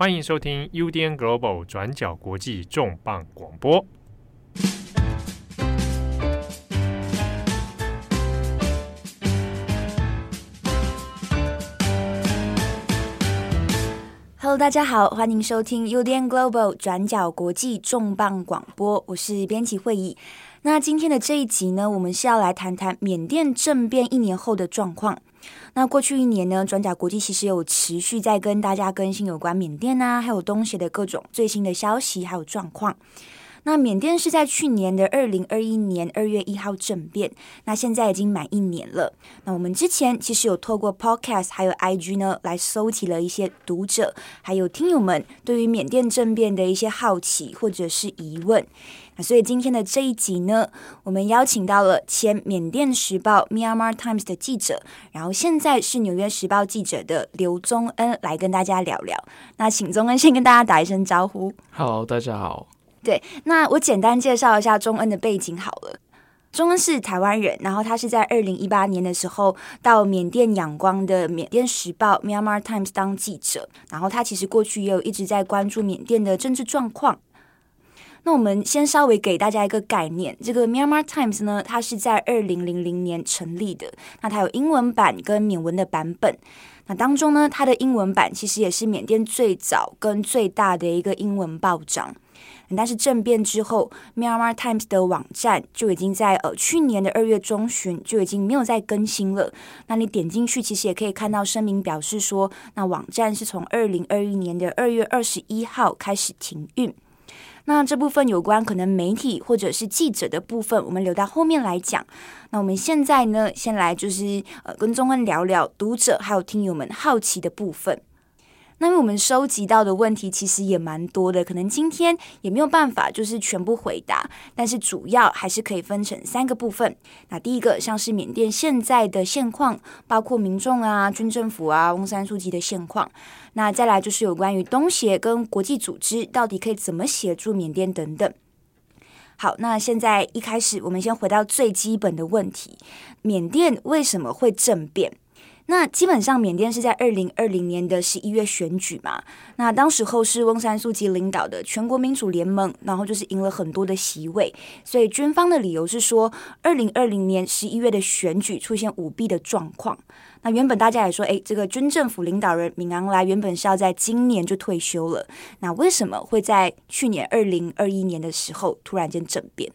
欢迎收听 UDN Global 转角国际重磅广播。Hello，大家好，欢迎收听 UDN Global 转角国际重磅广播，我是编辑会议。那今天的这一集呢，我们是要来谈谈缅甸政变一年后的状况。那过去一年呢，转角国际其实有持续在跟大家更新有关缅甸啊，还有东协的各种最新的消息还有状况。那缅甸是在去年的二零二一年二月一号政变，那现在已经满一年了。那我们之前其实有透过 Podcast 还有 IG 呢，来搜集了一些读者还有听友们对于缅甸政变的一些好奇或者是疑问。那所以今天的这一集呢，我们邀请到了前缅甸时报 Myanmar Times 的记者，然后现在是纽约时报记者的刘宗恩来跟大家聊聊。那请宗恩先跟大家打一声招呼。Hello，大家好。对，那我简单介绍一下宗恩的背景好了。宗恩是台湾人，然后他是在二零一八年的时候到缅甸仰光的缅甸时报 Myanmar Times 当记者，然后他其实过去也有一直在关注缅甸的政治状况。那我们先稍微给大家一个概念，这个 Myanmar Times 呢，它是在二零零零年成立的，那它有英文版跟缅文的版本。那当中呢，它的英文版其实也是缅甸最早跟最大的一个英文报章。但是政变之后，Myanmar Times 的网站就已经在呃去年的二月中旬就已经没有再更新了。那你点进去，其实也可以看到声明表示说，那网站是从二零二一年的二月二十一号开始停运。那这部分有关可能媒体或者是记者的部分，我们留到后面来讲。那我们现在呢，先来就是呃跟钟恩聊聊读者还有听友们好奇的部分。那么我们收集到的问题其实也蛮多的，可能今天也没有办法就是全部回答，但是主要还是可以分成三个部分。那第一个像是缅甸现在的现况，包括民众啊、军政府啊、翁山书记的现况。那再来就是有关于东协跟国际组织到底可以怎么协助缅甸等等。好，那现在一开始我们先回到最基本的问题：缅甸为什么会政变？那基本上，缅甸是在二零二零年的十一月选举嘛。那当时候是翁山苏姬领导的全国民主联盟，然后就是赢了很多的席位。所以军方的理由是说，二零二零年十一月的选举出现舞弊的状况。那原本大家也说，诶，这个军政府领导人敏昂莱原本是要在今年就退休了。那为什么会在去年二零二一年的时候突然间政变？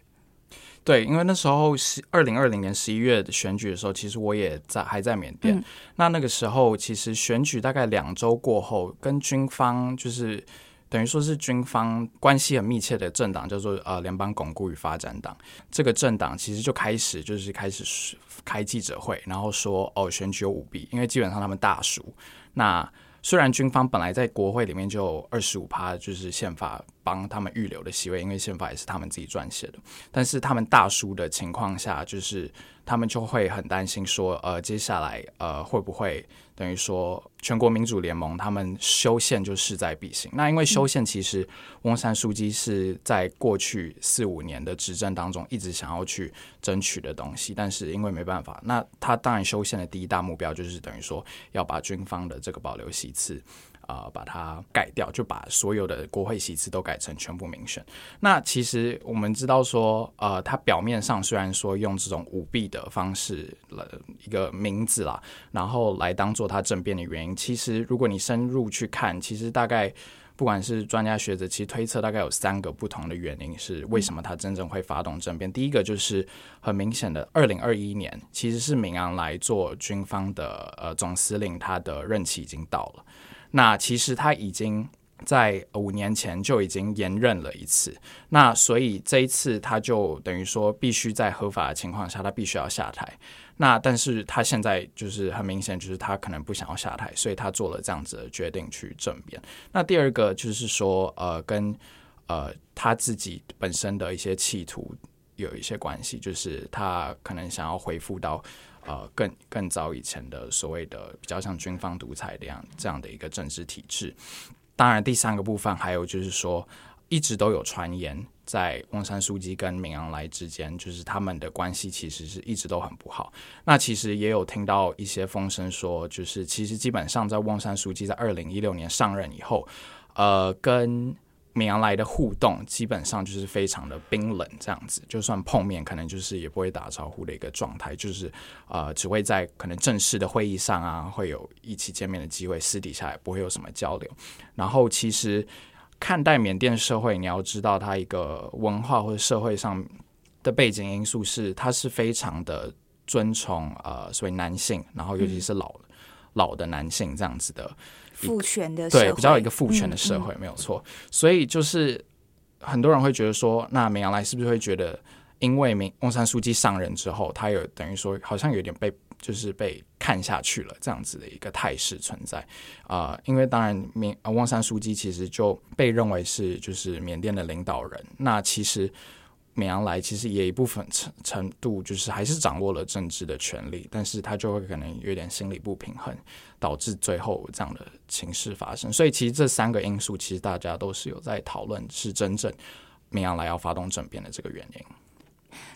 对，因为那时候是二零二零年十一月的选举的时候，其实我也在还在缅甸。嗯、那那个时候，其实选举大概两周过后，跟军方就是等于说是军方关系很密切的政党，叫做呃联邦巩固与发展党。这个政党其实就开始就是开始开记者会，然后说哦选举有舞弊，因为基本上他们大输。那虽然军方本来在国会里面就二十五趴，就是宪法帮他们预留的席位，因为宪法也是他们自己撰写的，但是他们大输的情况下，就是。他们就会很担心说，呃，接下来呃会不会等于说全国民主联盟他们修宪就势在必行？那因为修宪其实翁山书记是在过去四五年的执政当中一直想要去争取的东西，但是因为没办法，那他当然修宪的第一大目标就是等于说要把军方的这个保留席次。呃，把它改掉，就把所有的国会席次都改成全部民选。那其实我们知道说，呃，他表面上虽然说用这种舞弊的方式了一个名字啦，然后来当做他政变的原因，其实如果你深入去看，其实大概不管是专家学者，其实推测大概有三个不同的原因是为什么他真正会发动政变。第一个就是很明显的，二零二一年其实是明昂莱做军方的呃总司令，他的任期已经到了。那其实他已经在五年前就已经延任了一次，那所以这一次他就等于说必须在合法的情况下，他必须要下台。那但是他现在就是很明显，就是他可能不想要下台，所以他做了这样子的决定去政变。那第二个就是说，呃，跟呃他自己本身的一些企图有一些关系，就是他可能想要恢复到。呃，更更早以前的所谓的比较像军方独裁的样这样的一个政治体制。当然，第三个部分还有就是说，一直都有传言，在翁山书记跟敏昂莱之间，就是他们的关系其实是一直都很不好。那其实也有听到一些风声说，就是其实基本上在翁山书记在二零一六年上任以后，呃，跟敏昂莱的互动基本上就是非常的冰冷，这样子，就算碰面，可能就是也不会打招呼的一个状态，就是呃，只会在可能正式的会议上啊，会有一起见面的机会，私底下也不会有什么交流。然后其实。看待缅甸社会，你要知道它一个文化或者社会上的背景因素是，它是非常的尊崇呃所谓男性，然后尤其是老、老的男性这样子的父权的社会，对，比较一个父权的社会、嗯、没有错。所以就是很多人会觉得说，那敏昂莱是不是会觉得，因为明翁山书记上任之后，他有等于说好像有点被。就是被看下去了，这样子的一个态势存在啊、呃。因为当然，缅翁山书记其实就被认为是就是缅甸的领导人。那其实美羊来其实也一部分程程度就是还是掌握了政治的权利，但是他就会可能有点心理不平衡，导致最后这样的情势发生。所以其实这三个因素，其实大家都是有在讨论，是真正美羊来要发动政变的这个原因。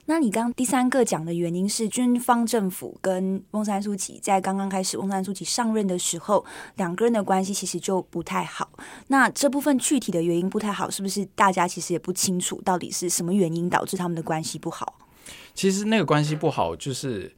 那你刚第三个讲的原因是军方政府跟翁山苏姬在刚刚开始翁山苏姬上任的时候，两个人的关系其实就不太好。那这部分具体的原因不太好，是不是大家其实也不清楚到底是什么原因导致他们的关系不好？其实那个关系不好，就是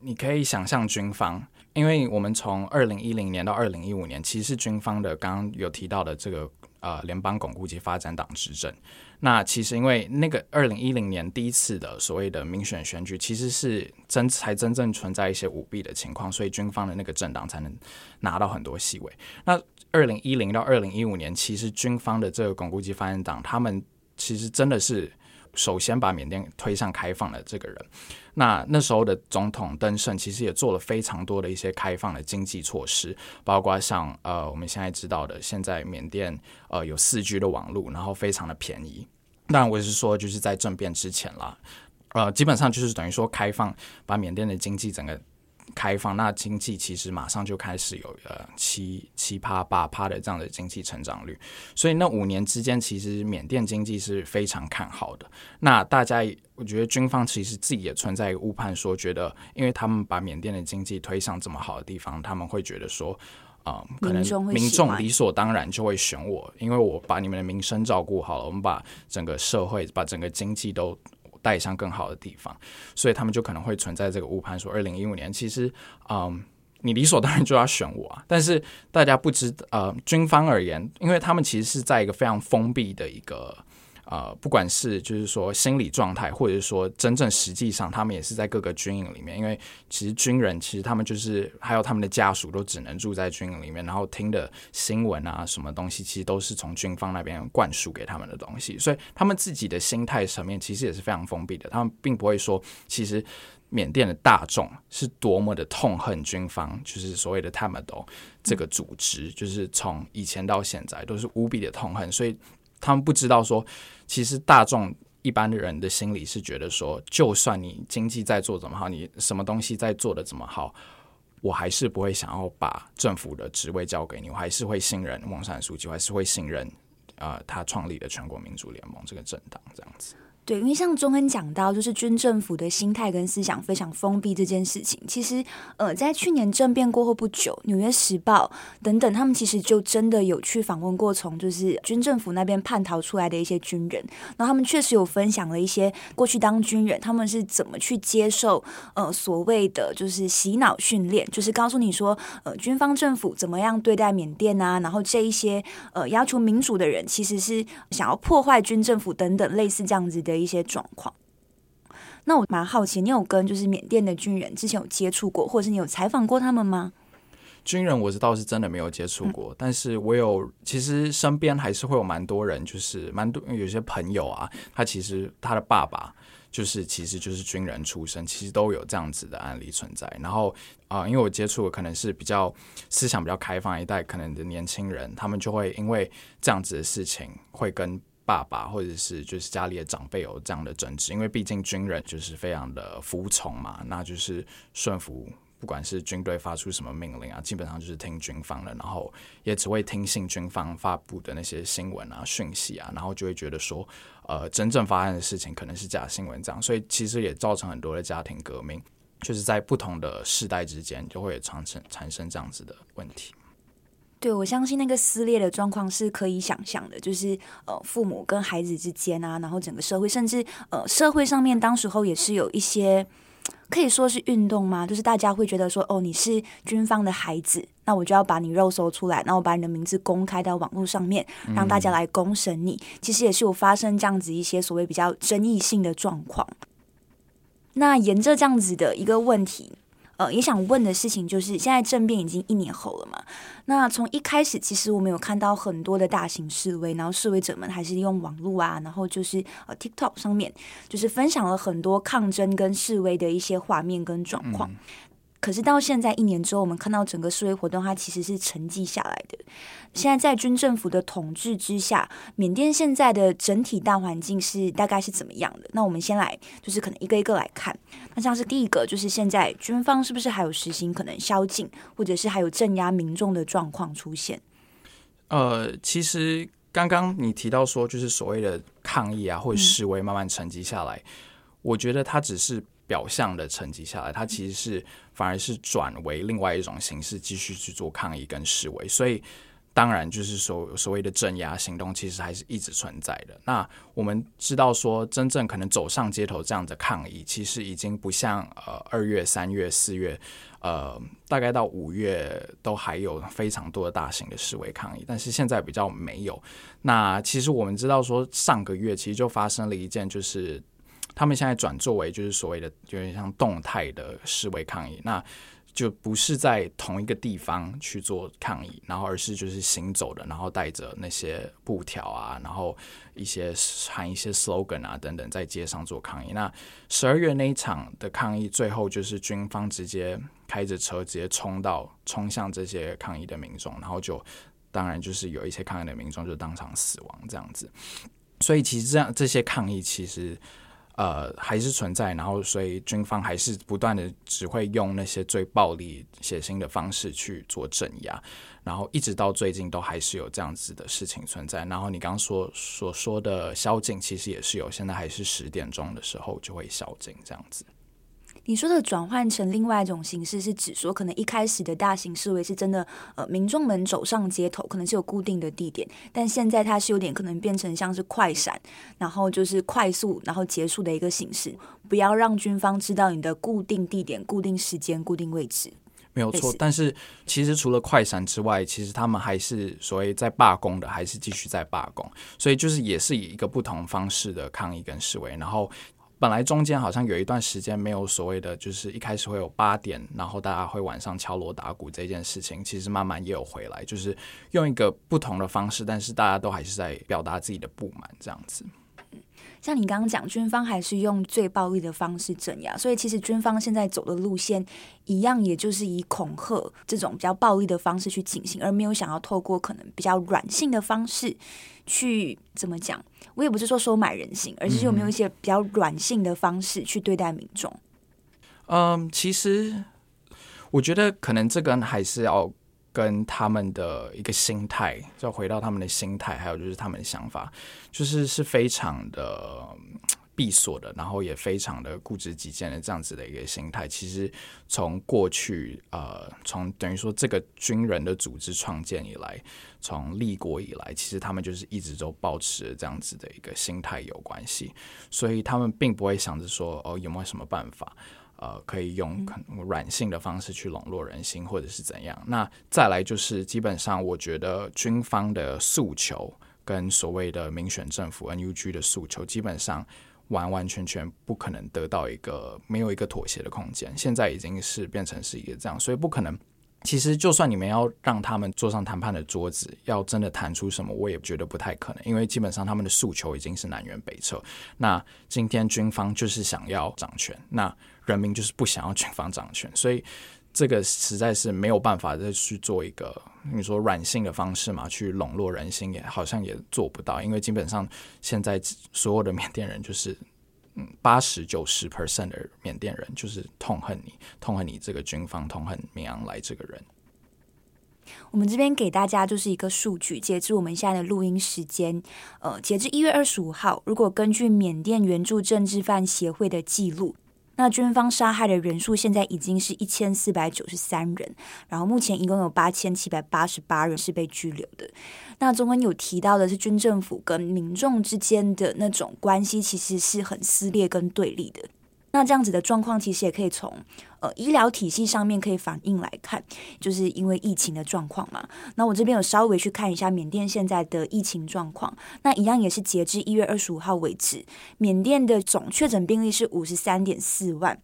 你可以想象军方，因为我们从二零一零年到二零一五年，其实是军方的刚刚有提到的这个呃联邦巩固及发展党执政。那其实，因为那个二零一零年第一次的所谓的民选选举，其实是真才真正存在一些舞弊的情况，所以军方的那个政党才能拿到很多席位。那二零一零到二零一五年，其实军方的这个巩固及发言党，他们其实真的是。首先把缅甸推向开放的这个人，那那时候的总统登盛其实也做了非常多的一些开放的经济措施，包括像呃我们现在知道的，现在缅甸呃有四 G 的网络，然后非常的便宜。当然我也是说，就是在政变之前啦，呃基本上就是等于说开放，把缅甸的经济整个。开放，那经济其实马上就开始有呃七七趴八趴的这样的经济成长率，所以那五年之间，其实缅甸经济是非常看好的。那大家，我觉得军方其实自己也存在一个误判，说觉得因为他们把缅甸的经济推向这么好的地方，他们会觉得说，啊、呃，可能民众理所当然就会选我，因为我把你们的民生照顾好了，我们把整个社会、把整个经济都。带上更好的地方，所以他们就可能会存在这个误判，说二零一五年其实，嗯，你理所当然就要选我啊。但是大家不知，呃，军方而言，因为他们其实是在一个非常封闭的一个。呃，不管是就是说心理状态，或者是说真正实际上，他们也是在各个军营里面。因为其实军人其实他们就是还有他们的家属都只能住在军营里面，然后听的新闻啊什么东西，其实都是从军方那边灌输给他们的东西。所以他们自己的心态层面其实也是非常封闭的。他们并不会说，其实缅甸的大众是多么的痛恨军方，就是所谓的他们都这个组织，就是从以前到现在都是无比的痛恨。所以。他们不知道说，其实大众一般的人的心里是觉得说，就算你经济在做怎么好，你什么东西在做的怎么好，我还是不会想要把政府的职位交给你，我还是会信任王山书记，我还是会信任呃他创立的全国民主联盟这个政党这样子。对，因为像中恩讲到，就是军政府的心态跟思想非常封闭这件事情，其实呃，在去年政变过后不久，《纽约时报》等等，他们其实就真的有去访问过从就是军政府那边叛逃出来的一些军人，然后他们确实有分享了一些过去当军人他们是怎么去接受呃所谓的就是洗脑训练，就是告诉你说呃军方政府怎么样对待缅甸啊，然后这一些呃要求民主的人其实是想要破坏军政府等等类似这样子的。一些状况，那我蛮好奇，你有跟就是缅甸的军人之前有接触过，或者是你有采访过他们吗？军人我是倒是真的没有接触过，嗯，但是我有，其实身边还是会有蛮多人，就是蛮多有些朋友啊，他其实他的爸爸就是其实就是军人出身，其实都有这样子的案例存在。然后啊，呃，因为我接触的可能是比较思想比较开放一代，可能的年轻人，他们就会因为这样子的事情会跟。爸爸或者是就是家里的长辈有这样的争执，因为毕竟军人就是非常的服从嘛，那就是顺服不管是军队发出什么命令啊，基本上就是听军方的，然后也只会听信军方发布的那些新闻啊、讯息啊，然后就会觉得说，呃，真正发生的事情可能是假新闻这样，所以其实也造成很多的家庭革命，就是在不同的世代之间就会产生产生这样子的问题。对，我相信那个撕裂的状况是可以想象的，就是呃，父母跟孩子之间啊，然后整个社会，甚至呃，社会上面当时候也是有一些可以说是运动吗？就是大家会觉得说，哦，你是军方的孩子，那我就要把你肉搜出来，然后把你的名字公开到网络上面，让大家来公审你。嗯。其实也是有发生这样子一些所谓比较争议性的状况。那沿着这样子的一个问题。呃，也想问的事情就是，现在政变已经一年后了嘛？那从一开始，其实我们有看到很多的大型示威，然后示威者们还是用网络啊，然后就是呃 TikTok 上面，就是分享了很多抗争跟示威的一些画面跟状况。可是到现在一年之后，我们看到整个示威活动，它其实是沉寂下来的。现在在军政府的统治之下，缅甸现在的整体大环境是大概是怎么样的？那我们先来，就是可能一个一个来看。那像是第一个，就是现在军方是不是还有实行可能宵禁，或者是还有镇压民众的状况出现？呃，其实刚刚你提到说，就是所谓的抗议啊，或者示威慢慢沉寂下来，嗯，我觉得它只是。表象的沉寂下来，它其实是反而是转为另外一种形式，继续去做抗议跟示威。所以，当然就是所所谓的镇压行动，其实还是一直存在的。那我们知道说，真正可能走上街头这样的抗议，其实已经不像呃二月、三月、四月，呃，大概到五月都还有非常多的大型的示威抗议，但是现在比较没有。那其实我们知道说，上个月其实就发生了一件就是。他们现在转作为就是所谓的有点像动态的示威抗议，那就不是在同一个地方去做抗议，然后而是就是行走的，然后带着那些布条啊，然后一些喊一些 slogan 啊等等，在街上做抗议。那十二月那一场的抗议，最后就是军方直接开着车直接冲到冲向这些抗议的民众，然后就当然就是有一些抗议的民众就当场死亡这样子。所以其实这样这些抗议其实。呃，还是存在，然后所以军方还是不断的只会用那些最暴力、血腥的方式去做镇压，然后一直到最近都还是有这样子的事情存在。然后你刚刚说所说的宵禁，其实也是有，现在还是十点钟的时候就会宵禁这样子。你说的转换成另外一种形式，是指说可能一开始的大型示威是真的，呃，民众们走上街头，可能是有固定的地点，但现在它是有点可能变成像是快闪，然后就是快速然后结束的一个形式，不要让军方知道你的固定地点、固定时间、固定位置。没有错，但是其实除了快闪之外，其实他们还是所谓在罢工的，还是继续在罢工，所以就是也是以一个不同方式的抗议跟示威，然后。本来中间好像有一段时间没有所谓的，就是一开始会有八点，然后大家会晚上敲锣打鼓这件事情，其实慢慢也有回来，就是用一个不同的方式，但是大家都还是在表达自己的不满这样子。像你刚刚讲，军方还是用最暴力的方式镇压，所以其实军方现在走的路线一样，也就是以恐吓这种比较暴力的方式去进行，而没有想要透过可能比较软性的方式去怎么讲？我也不是说收买人心，而是有没有一些比较软性的方式去对待民众？嗯，其实我觉得可能这个还是要。跟他们的一个心态，就回到他们的心态，还有就是他们的想法，就是是非常的闭锁的，然后也非常的固执己见的这样子的一个心态。其实从过去，呃，从等于说这个军人的组织创建以来，从立国以来，其实他们就是一直都保持这样子的一个心态有关系，所以他们并不会想着说，哦，有没有什么办法。呃，可以用软性的方式去笼络人心，或者是怎样？那再来就是，基本上我觉得军方的诉求跟所谓的民选政府 NUG 的诉求，基本上完完全全不可能得到一个没有一个妥协的空间。现在已经是变成是一个这样，所以不可能。其实，就算你们要让他们坐上谈判的桌子，要真的谈出什么，我也觉得不太可能，因为基本上他们的诉求已经是南辕北辙。那今天军方就是想要掌权，那人民就是不想要军方掌权，所以这个实在是没有办法再去做一个你说软性的方式嘛，去笼络人心，也好像也做不到，因为基本上现在所有的缅甸人就是八十九十 percent 的缅甸人就是痛恨你，痛恨你这个军方，痛恨敏昂莱这个人。我们这边给大家就是一个数据，截至我们现在的录音时间，呃，截至一月二十五号，如果根据缅甸援助政治犯协会的记录，那军方杀害的人数现在已经是一千四百九十三人，然后目前一共有八千七百八十八人是被拘留的。那中文有提到的是军政府跟民众之间的那种关系，其实是很撕裂跟对立的。那这样子的状况，其实也可以从呃医疗体系上面可以反映来看，就是因为疫情的状况嘛。那我这边有稍微去看一下缅甸现在的疫情状况，那一样也是截至一月二十五号为止，缅甸的总确诊病例是五十三点四万，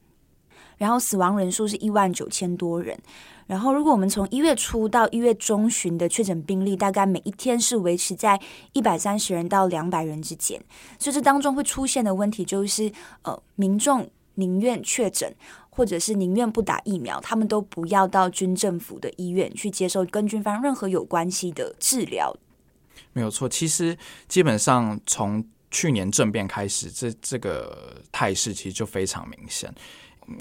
然后死亡人数是一万九千多人。然后如果我们从一月初到一月中旬的确诊病例，大概每一天是维持在一百三十人到两百人之间，所以这当中会出现的问题就是，呃，民众。宁愿确诊，或者是宁愿不打疫苗，他们都不要到军政府的医院去接受跟军方任何有关系的治疗。没有错，其实基本上从去年政变开始，这这个态势其实就非常明显。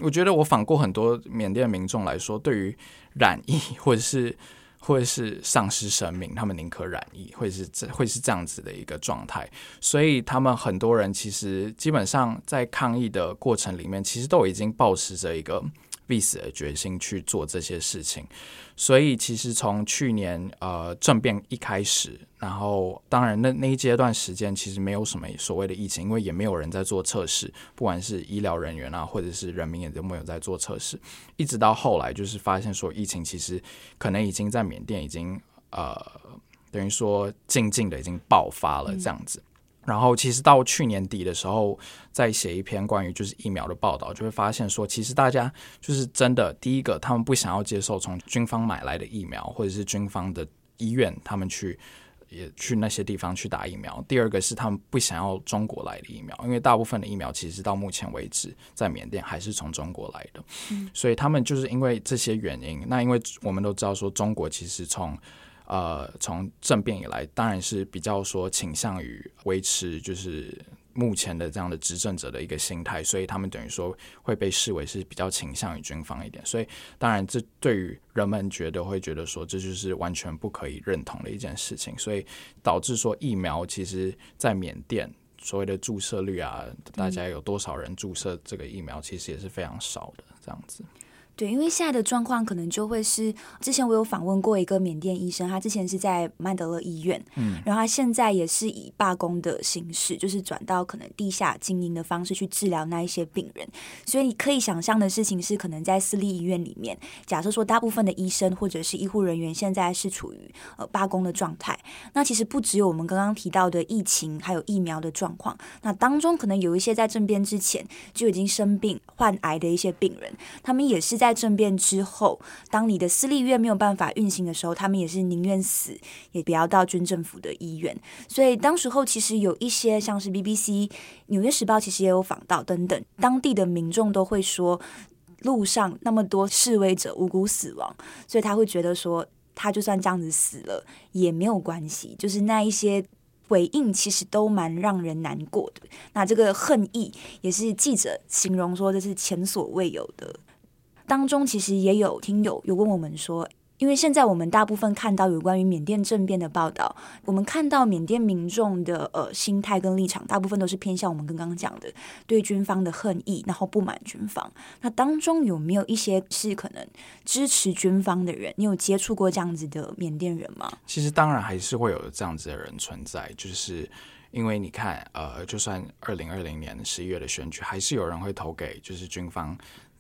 我觉得我访过很多缅甸民众来说，对于染疫或者是。或者是丧失生命，他们宁可染疫，会是这会是这样子的一个状态。所以他们很多人其实基本上在抗疫的过程里面，其实都已经抱持着一个。必死的决心去做这些事情，所以其实从去年呃政变一开始，然后当然那那一阶段时间其实没有什么所谓的疫情，因为也没有人在做测试，不管是医疗人员啊，或者是人民也都没有在做测试，一直到后来就是发现说疫情其实可能已经在缅甸已经呃等于说静静的已经爆发了这样子。然后，其实到去年底的时候，再写一篇关于就是疫苗的报道，就会发现说，其实大家就是真的，第一个，他们不想要接受从军方买来的疫苗，或者是军方的医院，他们去也去那些地方去打疫苗。第二个是他们不想要中国来的疫苗，因为大部分的疫苗其实到目前为止在缅甸还是从中国来的，所以他们就是因为这些原因。那因为我们都知道说，中国其实从呃，从政变以来，当然是比较说倾向于维持就是目前的这样的执政者的一个心态，所以他们等于说会被视为是比较倾向于军方一点。所以，当然这对于人们觉得会觉得说这就是完全不可以认同的一件事情，所以导致说疫苗其实，在缅甸所谓的注射率啊，大家有多少人注射这个疫苗，其实也是非常少的这样子。对，因为现在的状况可能就会是，之前我有访问过一个缅甸医生，他之前是在曼德勒医院，嗯，然后他现在也是以罢工的形式，就是转到可能地下经营的方式去治疗那一些病人。所以你可以想象的事情是，可能在私立医院里面，假设说大部分的医生或者是医护人员现在是处于呃罢工的状态，那其实不只有我们刚刚提到的疫情，还有疫苗的状况，那当中可能有一些在政变之前就已经生病患癌的一些病人，他们也是在。政变之后，当你的私立医院没有办法运行的时候，他们也是宁愿死也不要到军政府的医院。所以当时候其实有一些像是 BBC、纽约时报，其实也有访到等等，当地的民众都会说，路上那么多示威者无辜死亡，所以他会觉得说，他就算这样子死了也没有关系。就是那一些回应，其实都蛮让人难过的。那这个恨意也是记者形容说，这是前所未有的。当中其实也有听友有问我们说，因为现在我们大部分看到有关于缅甸政变的报道，我们看到缅甸民众的呃心态跟立场，大部分都是偏向我们刚刚讲的对军方的恨意，然后不满军方。那当中有没有一些是可能支持军方的人？你有接触过这样子的缅甸人吗？其实当然还是会有这样子的人存在，就是因为你看，呃，就算二零二零年十一月的选举，还是有人会投给就是军方。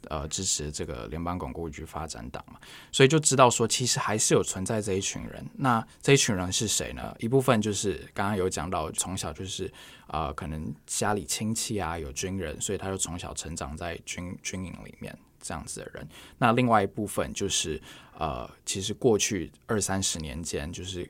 呃，支持这个联邦巩固局发展党嘛，所以就知道说，其实还是有存在这一群人。那这一群人是谁呢？一部分就是刚刚有讲到，从小就是呃，可能家里亲戚啊有军人，所以他就从小成长在军军营里面这样子的人。那另外一部分就是呃，其实过去二三十年间，就是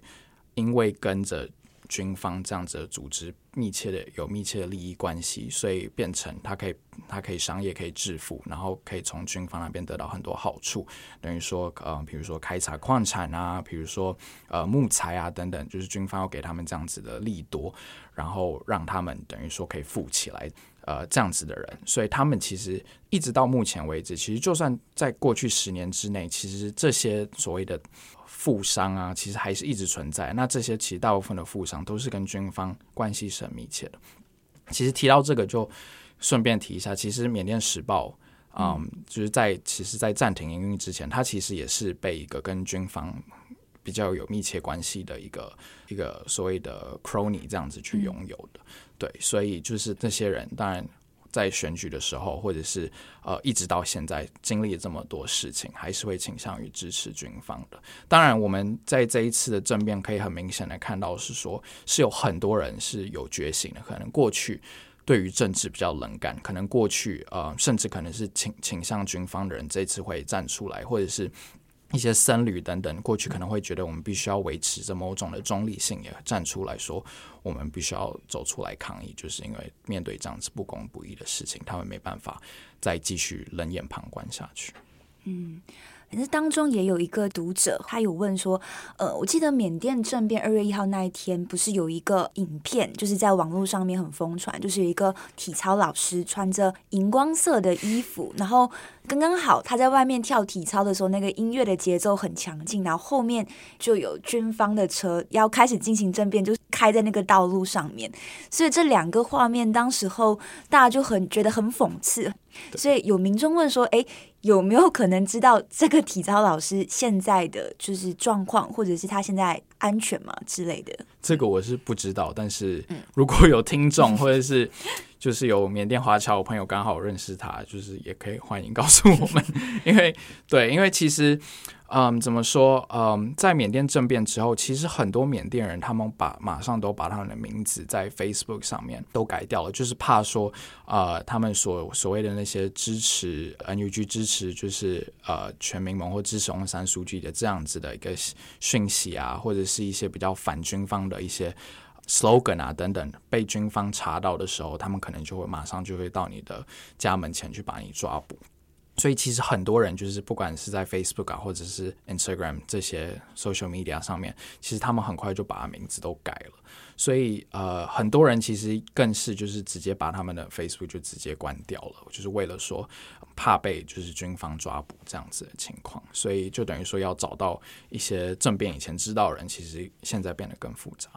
因为跟着。军方这样子的组织，密切的有密切的利益关系，所以变成他可以他可以商业可以致富，然后可以从军方那边得到很多好处，等于说呃，比如说开采矿产啊，比如说呃木材啊等等，就是军方要给他们这样子的利多，然后让他们等于说可以富起来。呃这样子的人，所以他们其实一直到目前为止，其实就算在过去十年之内，其实这些所谓的富商啊，其实还是一直存在。那这些其实大部分的富商都是跟军方关系是很密切的。其实提到这个，就顺便提一下，其实缅甸时报，嗯，就是在其实，在暂停营运之前，它其实也是被一个跟军方比较有密切关系的一个一个所谓的 crony 这样子去拥有的。对，所以就是这些人，当然在选举的时候，或者是呃一直到现在经历了这么多事情，还是会倾向于支持军方的。当然，我们在这一次的政变可以很明显的看到，是说是有很多人是有觉醒的，可能过去。对于政治比较冷感，可能过去呃，甚至可能是倾倾向军方的人，这次会站出来，或者是一些僧侣等等，过去可能会觉得我们必须要维持着某种的中立性，也站出来说，我们必须要走出来抗议，就是因为面对这样子不公不义的事情，他们没办法再继续冷眼旁观下去。嗯。那当中也有一个读者，他有问说，呃，我记得缅甸政变二月一号那一天，不是有一个影片，就是在网络上面很疯传，就是有一个体操老师穿着荧光色的衣服，然后刚刚好他在外面跳体操的时候，那个音乐的节奏很强劲，然后后面就有军方的车要开始进行政变，就开在那个道路上面，所以这两个画面当时候大家就很觉得很讽刺，所以有民众问说，哎。有没有可能知道这个体操老师现在的就是状况，或者是他现在安全吗之类的？这个我是不知道，但是如果有听众或者是 就是有缅甸华侨朋友刚好认识他，就是也可以欢迎告诉我们，因为对，因为其实。嗯，怎么说？嗯，在缅甸政变之后，其实很多缅甸人他们把马上都把他们的名字在 Facebook 上面都改掉了，就是怕说，呃，他们所所谓的那些支持 NUG 支持就是呃全民盟或支持翁山书记的这样子的一个讯息啊，或者是一些比较反军方的一些 slogan 啊等等，被军方查到的时候，他们可能就会马上就会到你的家门前去把你抓捕。所以其实很多人就是不管是在 Facebook 啊，或者是 Instagram 这些 social media 上面，其实他们很快就把名字都改了。所以呃，很多人其实更是就是直接把他们的 Facebook 就直接关掉了，就是为了说怕被就是军方抓捕这样子的情况。所以就等于说要找到一些政变以前知道的人，其实现在变得更复杂。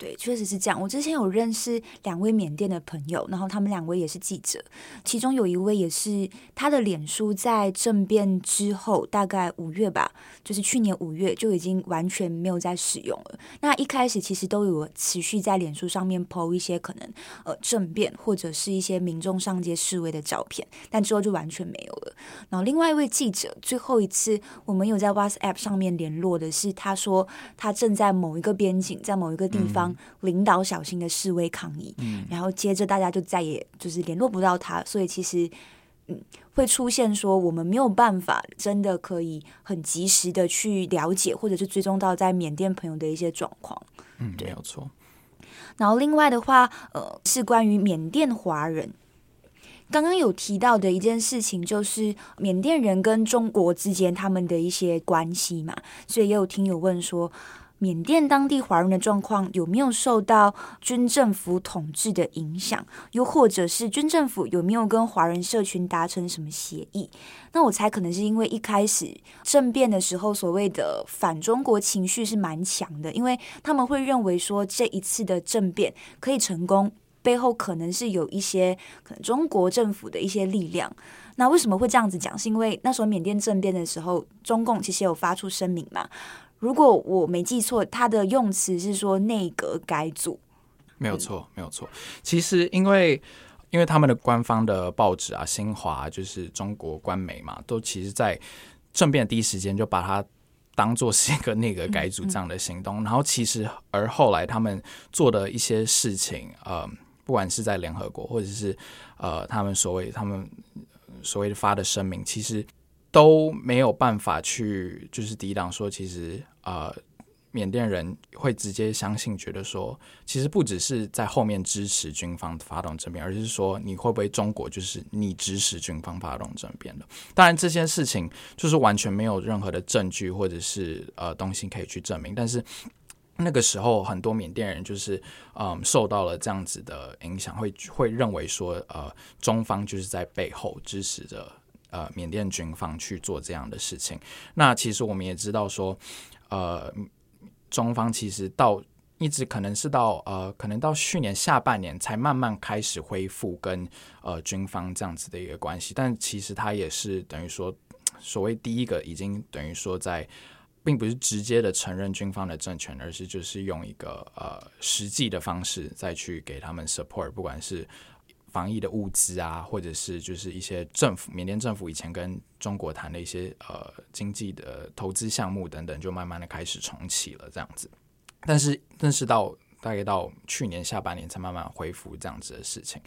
对，确实是这样。我之前有认识两位缅甸的朋友，然后他们两位也是记者，其中有一位也是他的脸书在政变之后，大概五月吧，就是去年五月就已经完全没有在使用了。那一开始其实都有持续在脸书上面 po 一些可能呃政变或者是一些民众上街示威的照片，但之后就完全没有了。然后另外一位记者，最后一次我们有在 WhatsApp 上面联络的是，他说他正在某一个边境，在某一个地方。嗯领导小心的示威抗议，嗯，然后接着大家就再也就是联络不到他，所以其实嗯会出现说我们没有办法真的可以很及时的去了解或者是追踪到在缅甸朋友的一些状况，嗯，没有错。然后另外的话，呃，是关于缅甸华人，刚刚有提到的一件事情，就是缅甸人跟中国之间他们的一些关系嘛，所以也有听友问说。缅甸当地华人的状况有没有受到军政府统治的影响？又或者是军政府有没有跟华人社群达成什么协议？那我猜可能是因为一开始政变的时候，所谓的反中国情绪是蛮强的，因为他们会认为说这一次的政变可以成功，背后可能是有一些可能中国政府的一些力量。那为什么会这样子讲？是因为那时候缅甸政变的时候，中共其实有发出声明嘛。如果我没记错，他的用词是说内阁改组，没有错，没有错。其实因为因为他们的官方的报纸啊，新华就是中国官媒嘛，都其实在政变第一时间就把它当做是一个内阁改组这样的行动。嗯嗯、然后其实而后来他们做的一些事情，呃，不管是在联合国或者是呃他们所谓他们所谓的发的声明，其实。都没有办法去，就是抵挡说，其实呃，缅甸人会直接相信，觉得说，其实不只是在后面支持军方发动政变，而是说，你会不会中国就是你指使军方发动政变的？当然，这件事情就是完全没有任何的证据或者是呃东西可以去证明，但是那个时候很多缅甸人就是嗯受到了这样子的影响，会会认为说呃中方就是在背后支持着呃缅甸军方去做这样的事情。那其实我们也知道说呃中方其实到一直可能是到呃可能到去年下半年才慢慢开始恢复跟呃军方这样子的一个关系，但其实他也是等于说所谓第一个已经等于说在。并不是直接的承认军方的政权，而是就是用一个呃实际的方式再去给他们 support，不管是防疫的物资啊，或者是就是一些政府缅甸政府以前跟中国谈的一些呃经济的投资项目等等，就慢慢的开始重启了这样子。但是，但是到大概到去年下半年才慢慢恢复这样子的事情。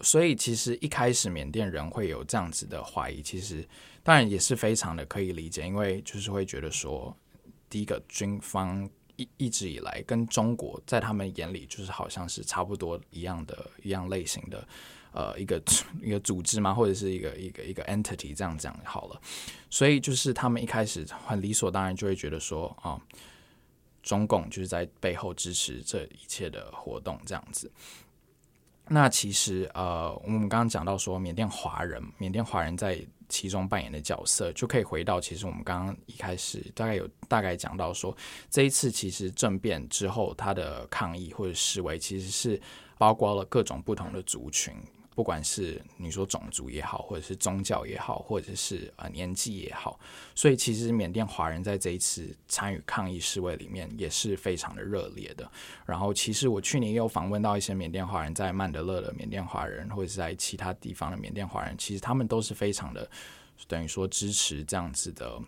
所以，其实一开始缅甸人会有这样子的怀疑，其实。当然也是非常的可以理解，因为就是会觉得说，第一个军方一一直以来跟中国在他们眼里就是好像是差不多一样的一样类型的，呃，一个一个组织嘛，或者是一个一个一个 entity 这样讲好了，所以就是他们一开始很理所当然就会觉得说啊，中共就是在背后支持这一切的活动这样子。那其实呃，我们刚刚讲到说，缅甸华人，缅甸华人在其中扮演的角色，就可以回到其实我们刚刚一开始大概有大概讲到说，这一次其实政变之后，他的抗议或者示威，其实是包括了各种不同的族群。不管是你说种族也好，或者是宗教也好，或者是呃年纪也好，所以其实缅甸华人在这一次参与抗议示威里面也是非常的热烈的。然后，其实我去年也有访问到一些缅甸华人，在曼德勒的缅甸华人，或者是在其他地方的缅甸华人，其实他们都是非常的等于说支持这样子的。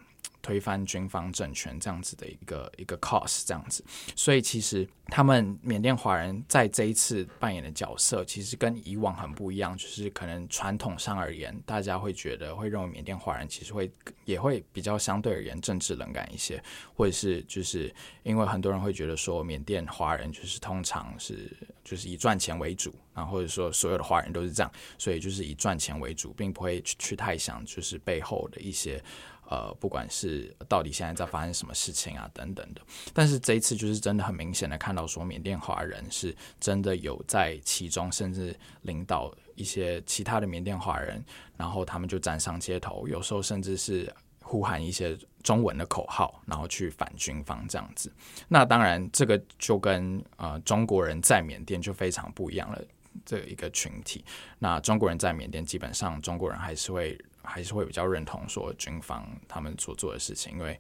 推翻军方政权这样子的一个一个 cause 这样子，所以其实他们缅甸华人在这一次扮演的角色，其实跟以往很不一样。就是可能传统上而言，大家会觉得会认为缅甸华人其实会也会比较相对而言政治冷感一些，或者是就是因为很多人会觉得说缅甸华人就是通常是就是以赚钱为主，然后或者说所有的华人都是这样，所以就是以赚钱为主，并不会去去太想就是背后的一些。呃，不管是到底现在在发生什么事情啊，等等的，但是这一次就是真的很明显的看到，说缅甸华人是真的有在其中，甚至领导一些其他的缅甸华人，然后他们就站上街头，有时候甚至是呼喊一些中文的口号，然后去反军方这样子。那当然，这个就跟呃中国人在缅甸就非常不一样了，这一个群体。那中国人在缅甸，基本上中国人还是会。还是会比较认同说军方他们所做的事情，因为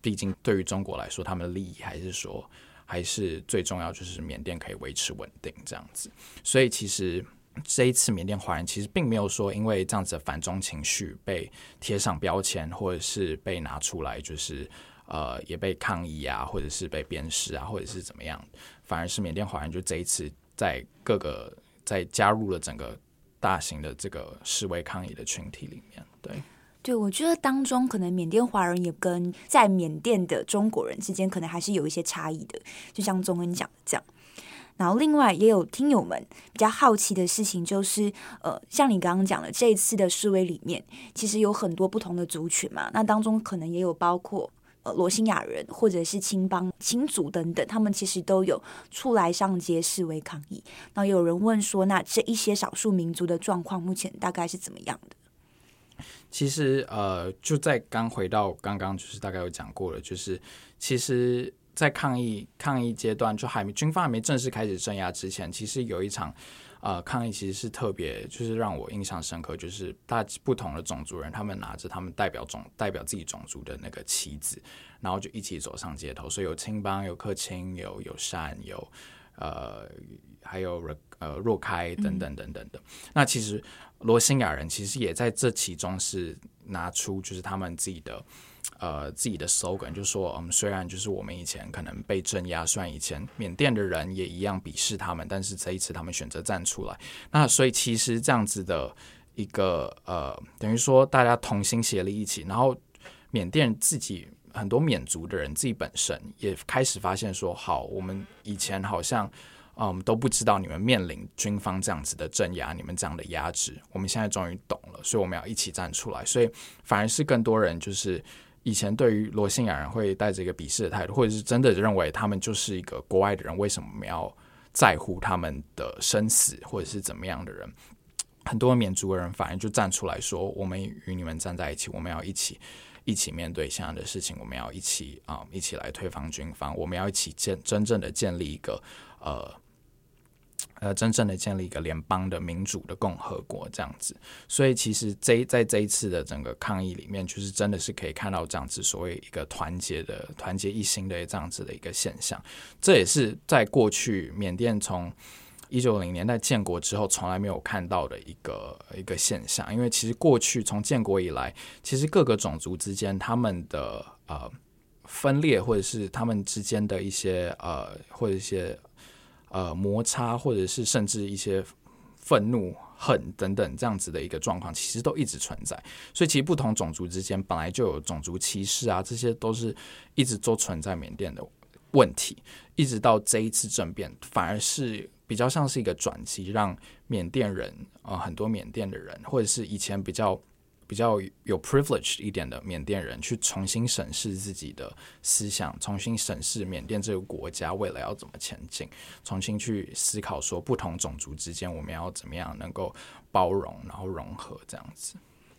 毕竟对于中国来说，他们的利益还是说还是最重要，就是缅甸可以维持稳定这样子。所以其实这一次缅甸华人其实并没有说因为这样子的反中情绪被贴上标签，或者是被拿出来就是呃也被抗议啊，或者是被鞭尸啊，或者是怎么样，反而是缅甸华人就这一次在各个在加入了整个。大型的这个示威抗议的群体里面，对，对，我觉得当中可能缅甸华人也跟在缅甸的中国人之间可能还是有一些差异的，就像宗恩讲的这样。然后另外也有听友们比较好奇的事情，就是呃，像你刚刚讲的这一次的示威里面，其实有很多不同的族群嘛，那当中可能也有包括。呃，罗兴亚人或者是青帮、青族等等，他们其实都有出来上街示威抗议。那有人问说，那这一些少数民族的状况目前大概是怎么样的？其实，呃，就在刚回到刚刚，就是大概有讲过了，就是其实，在抗议抗议阶段，就还没军方还没正式开始镇压之前，其实有一场。呃，抗议其实是特别，就是让我印象深刻，就是大不同的种族人，他们拿着他们代表种代表自己种族的那个旗子，然后就一起走上街头。所以有青帮，有克钦，有友善，有呃，还有呃若开等等等等的。嗯、那其实罗兴亚人其实也在这其中是拿出就是他们自己的。呃，自己的 slogan 就是说，嗯，虽然就是我们以前可能被镇压，虽然以前缅甸的人也一样鄙视他们，但是这一次他们选择站出来。那所以其实这样子的一个呃，等于说大家同心协力一起，然后缅甸自己很多缅族的人自己本身也开始发现说，好，我们以前好像嗯都不知道你们面临军方这样子的镇压，你们这样的压制，我们现在终于懂了，所以我们要一起站出来。所以反而是更多人就是。以前对于罗兴亚人会带着一个鄙视的态度，或者是真的认为他们就是一个国外的人，为什么要在乎他们的生死，或者是怎么样的人？很多缅族的人反而就站出来说：“我们与你们站在一起，我们要一起一起面对现在的事情，我们要一起啊、一起来推翻军方，我们要一起建真正的建立一个呃。”呃，真正的建立一个联邦的民主的共和国这样子，所以其实这在这一次的整个抗议里面，就是真的是可以看到这样子所谓一个团结的、团结一心的这样子的一个现象。这也是在过去缅甸从一九零年代建国之后从来没有看到的一个一个现象。因为其实过去从建国以来，其实各个种族之间他们的呃分裂，或者是他们之间的一些呃或者一些。呃，摩擦或者是甚至一些愤怒、恨等等这样子的一个状况，其实都一直存在。所以，其实不同种族之间本来就有种族歧视啊，这些都是一直都存在缅甸的问题。一直到这一次政变，反而是比较像是一个转机，让缅甸人呃很多缅甸的人，或者是以前比较。比较有 privilege 一点的缅甸人去重新审视自己的思想，重新审视缅甸这个国家未来要怎么前进，重新去思考说不同种族之间我们要怎么样能够包容，然后融合这样子。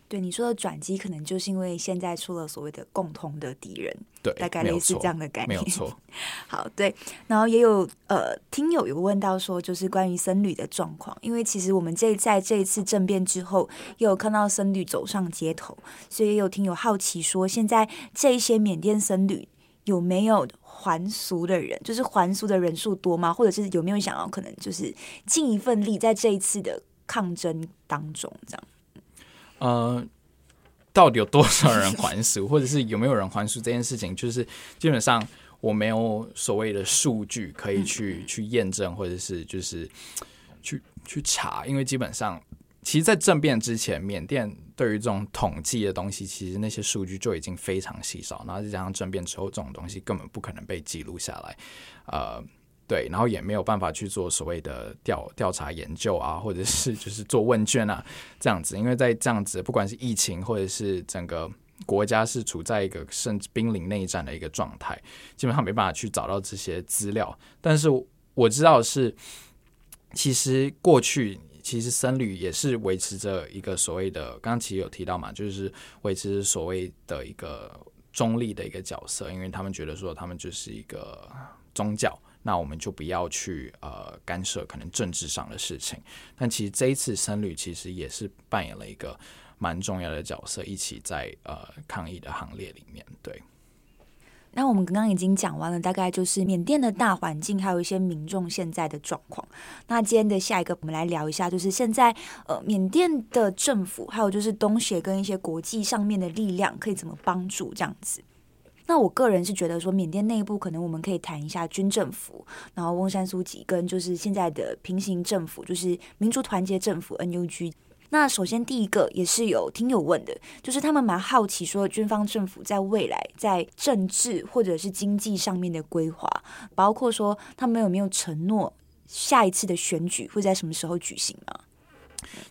对你说的转机，可能就是因为现在出了所谓的共同的敌人，对，大概类似这样的概念。没有错。好，对，然后也有呃听友有问到说，就是关于僧侣的状况，因为其实我们这在这一次政变之后，也有看到僧侣走上街头，所以也有听友好奇说，现在这一些缅甸僧侣有没有还俗的人，就是还俗的人数多吗？或者是有没有想要可能就是尽一份力在这一次的抗争当中这样？呃，到底有多少人还俗，或者是有没有人还俗这件事情，就是基本上我没有所谓的数据可以去去验证，或者是就是去去查，因为基本上，其实，在政变之前，缅甸对于这种统计的东西，其实那些数据就已经非常稀少，然后再加上政变之后，这种东西根本不可能被记录下来，呃。对，然后也没有办法去做所谓的调调查研究啊，或者是就是做问卷啊这样子，因为在这样子，不管是疫情或者是整个国家是处在一个甚至濒临内战的一个状态，基本上没办法去找到这些资料。但是我知道是，其实过去其实僧侣也是维持着一个所谓的，刚刚其实有提到嘛，就是维持所谓的一个中立的一个角色，因为他们觉得说他们就是一个宗教。那我们就不要去呃干涉可能政治上的事情，但其实这一次僧侣其实也是扮演了一个蛮重要的角色，一起在呃抗议的行列里面。对，那我们刚刚已经讲完了，大概就是缅甸的大环境，还有一些民众现在的状况。那今天的下一个，我们来聊一下，就是现在呃缅甸的政府，还有就是东协跟一些国际上面的力量，可以怎么帮助这样子。那我个人是觉得说，缅甸内部可能我们可以谈一下军政府，然后翁山苏姬跟就是现在的平行政府，就是民族团结政府 NUG。那首先第一个也是有听友问的，就是他们蛮好奇说，军方政府在未来在政治或者是经济上面的规划，包括说他们有没有承诺下一次的选举会在什么时候举行吗？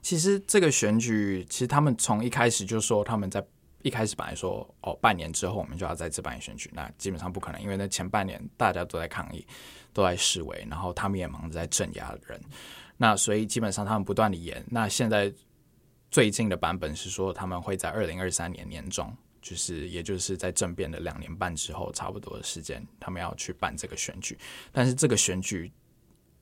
其实这个选举，其实他们从一开始就说他们在。一开始本来说哦，半年之后我们就要再次办选举，那基本上不可能，因为那前半年大家都在抗议，都在示威，然后他们也忙着在镇压人，那所以基本上他们不断的延。那现在最近的版本是说他们会在二零二三年年中，就是也就是在政变的两年半之后，差不多的时间，他们要去办这个选举。但是这个选举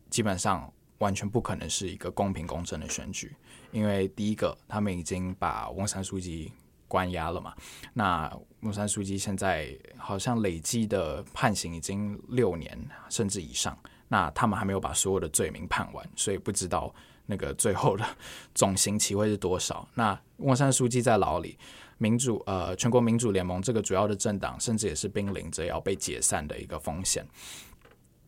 基本上完全不可能是一个公平公正的选举，因为第一个他们已经把翁山书记。关押了嘛？那翁山书记现在好像累计的判刑已经六年甚至以上。那他们还没有把所有的罪名判完，所以不知道那个最后的总刑期会是多少。那翁山书记在牢里，民主呃全国民主联盟这个主要的政党，甚至也是濒临着要被解散的一个风险。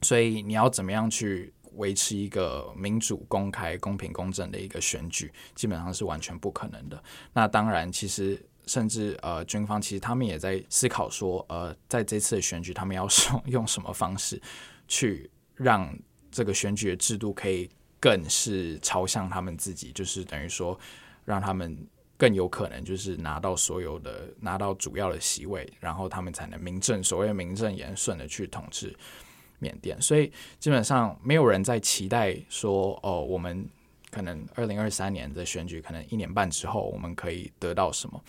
所以你要怎么样去维持一个民主、公开、公平、公正的一个选举，基本上是完全不可能的。那当然，其实。甚至呃，军方其实他们也在思考说，呃，在这次的选举，他们要用用什么方式去让这个选举的制度可以更是朝向他们自己，就是等于说让他们更有可能就是拿到所有的拿到主要的席位，然后他们才能名正所谓名正言顺的去统治缅甸。所以基本上没有人在期待说，哦，我们可能二零二三年的选举，可能一年半之后我们可以得到什么。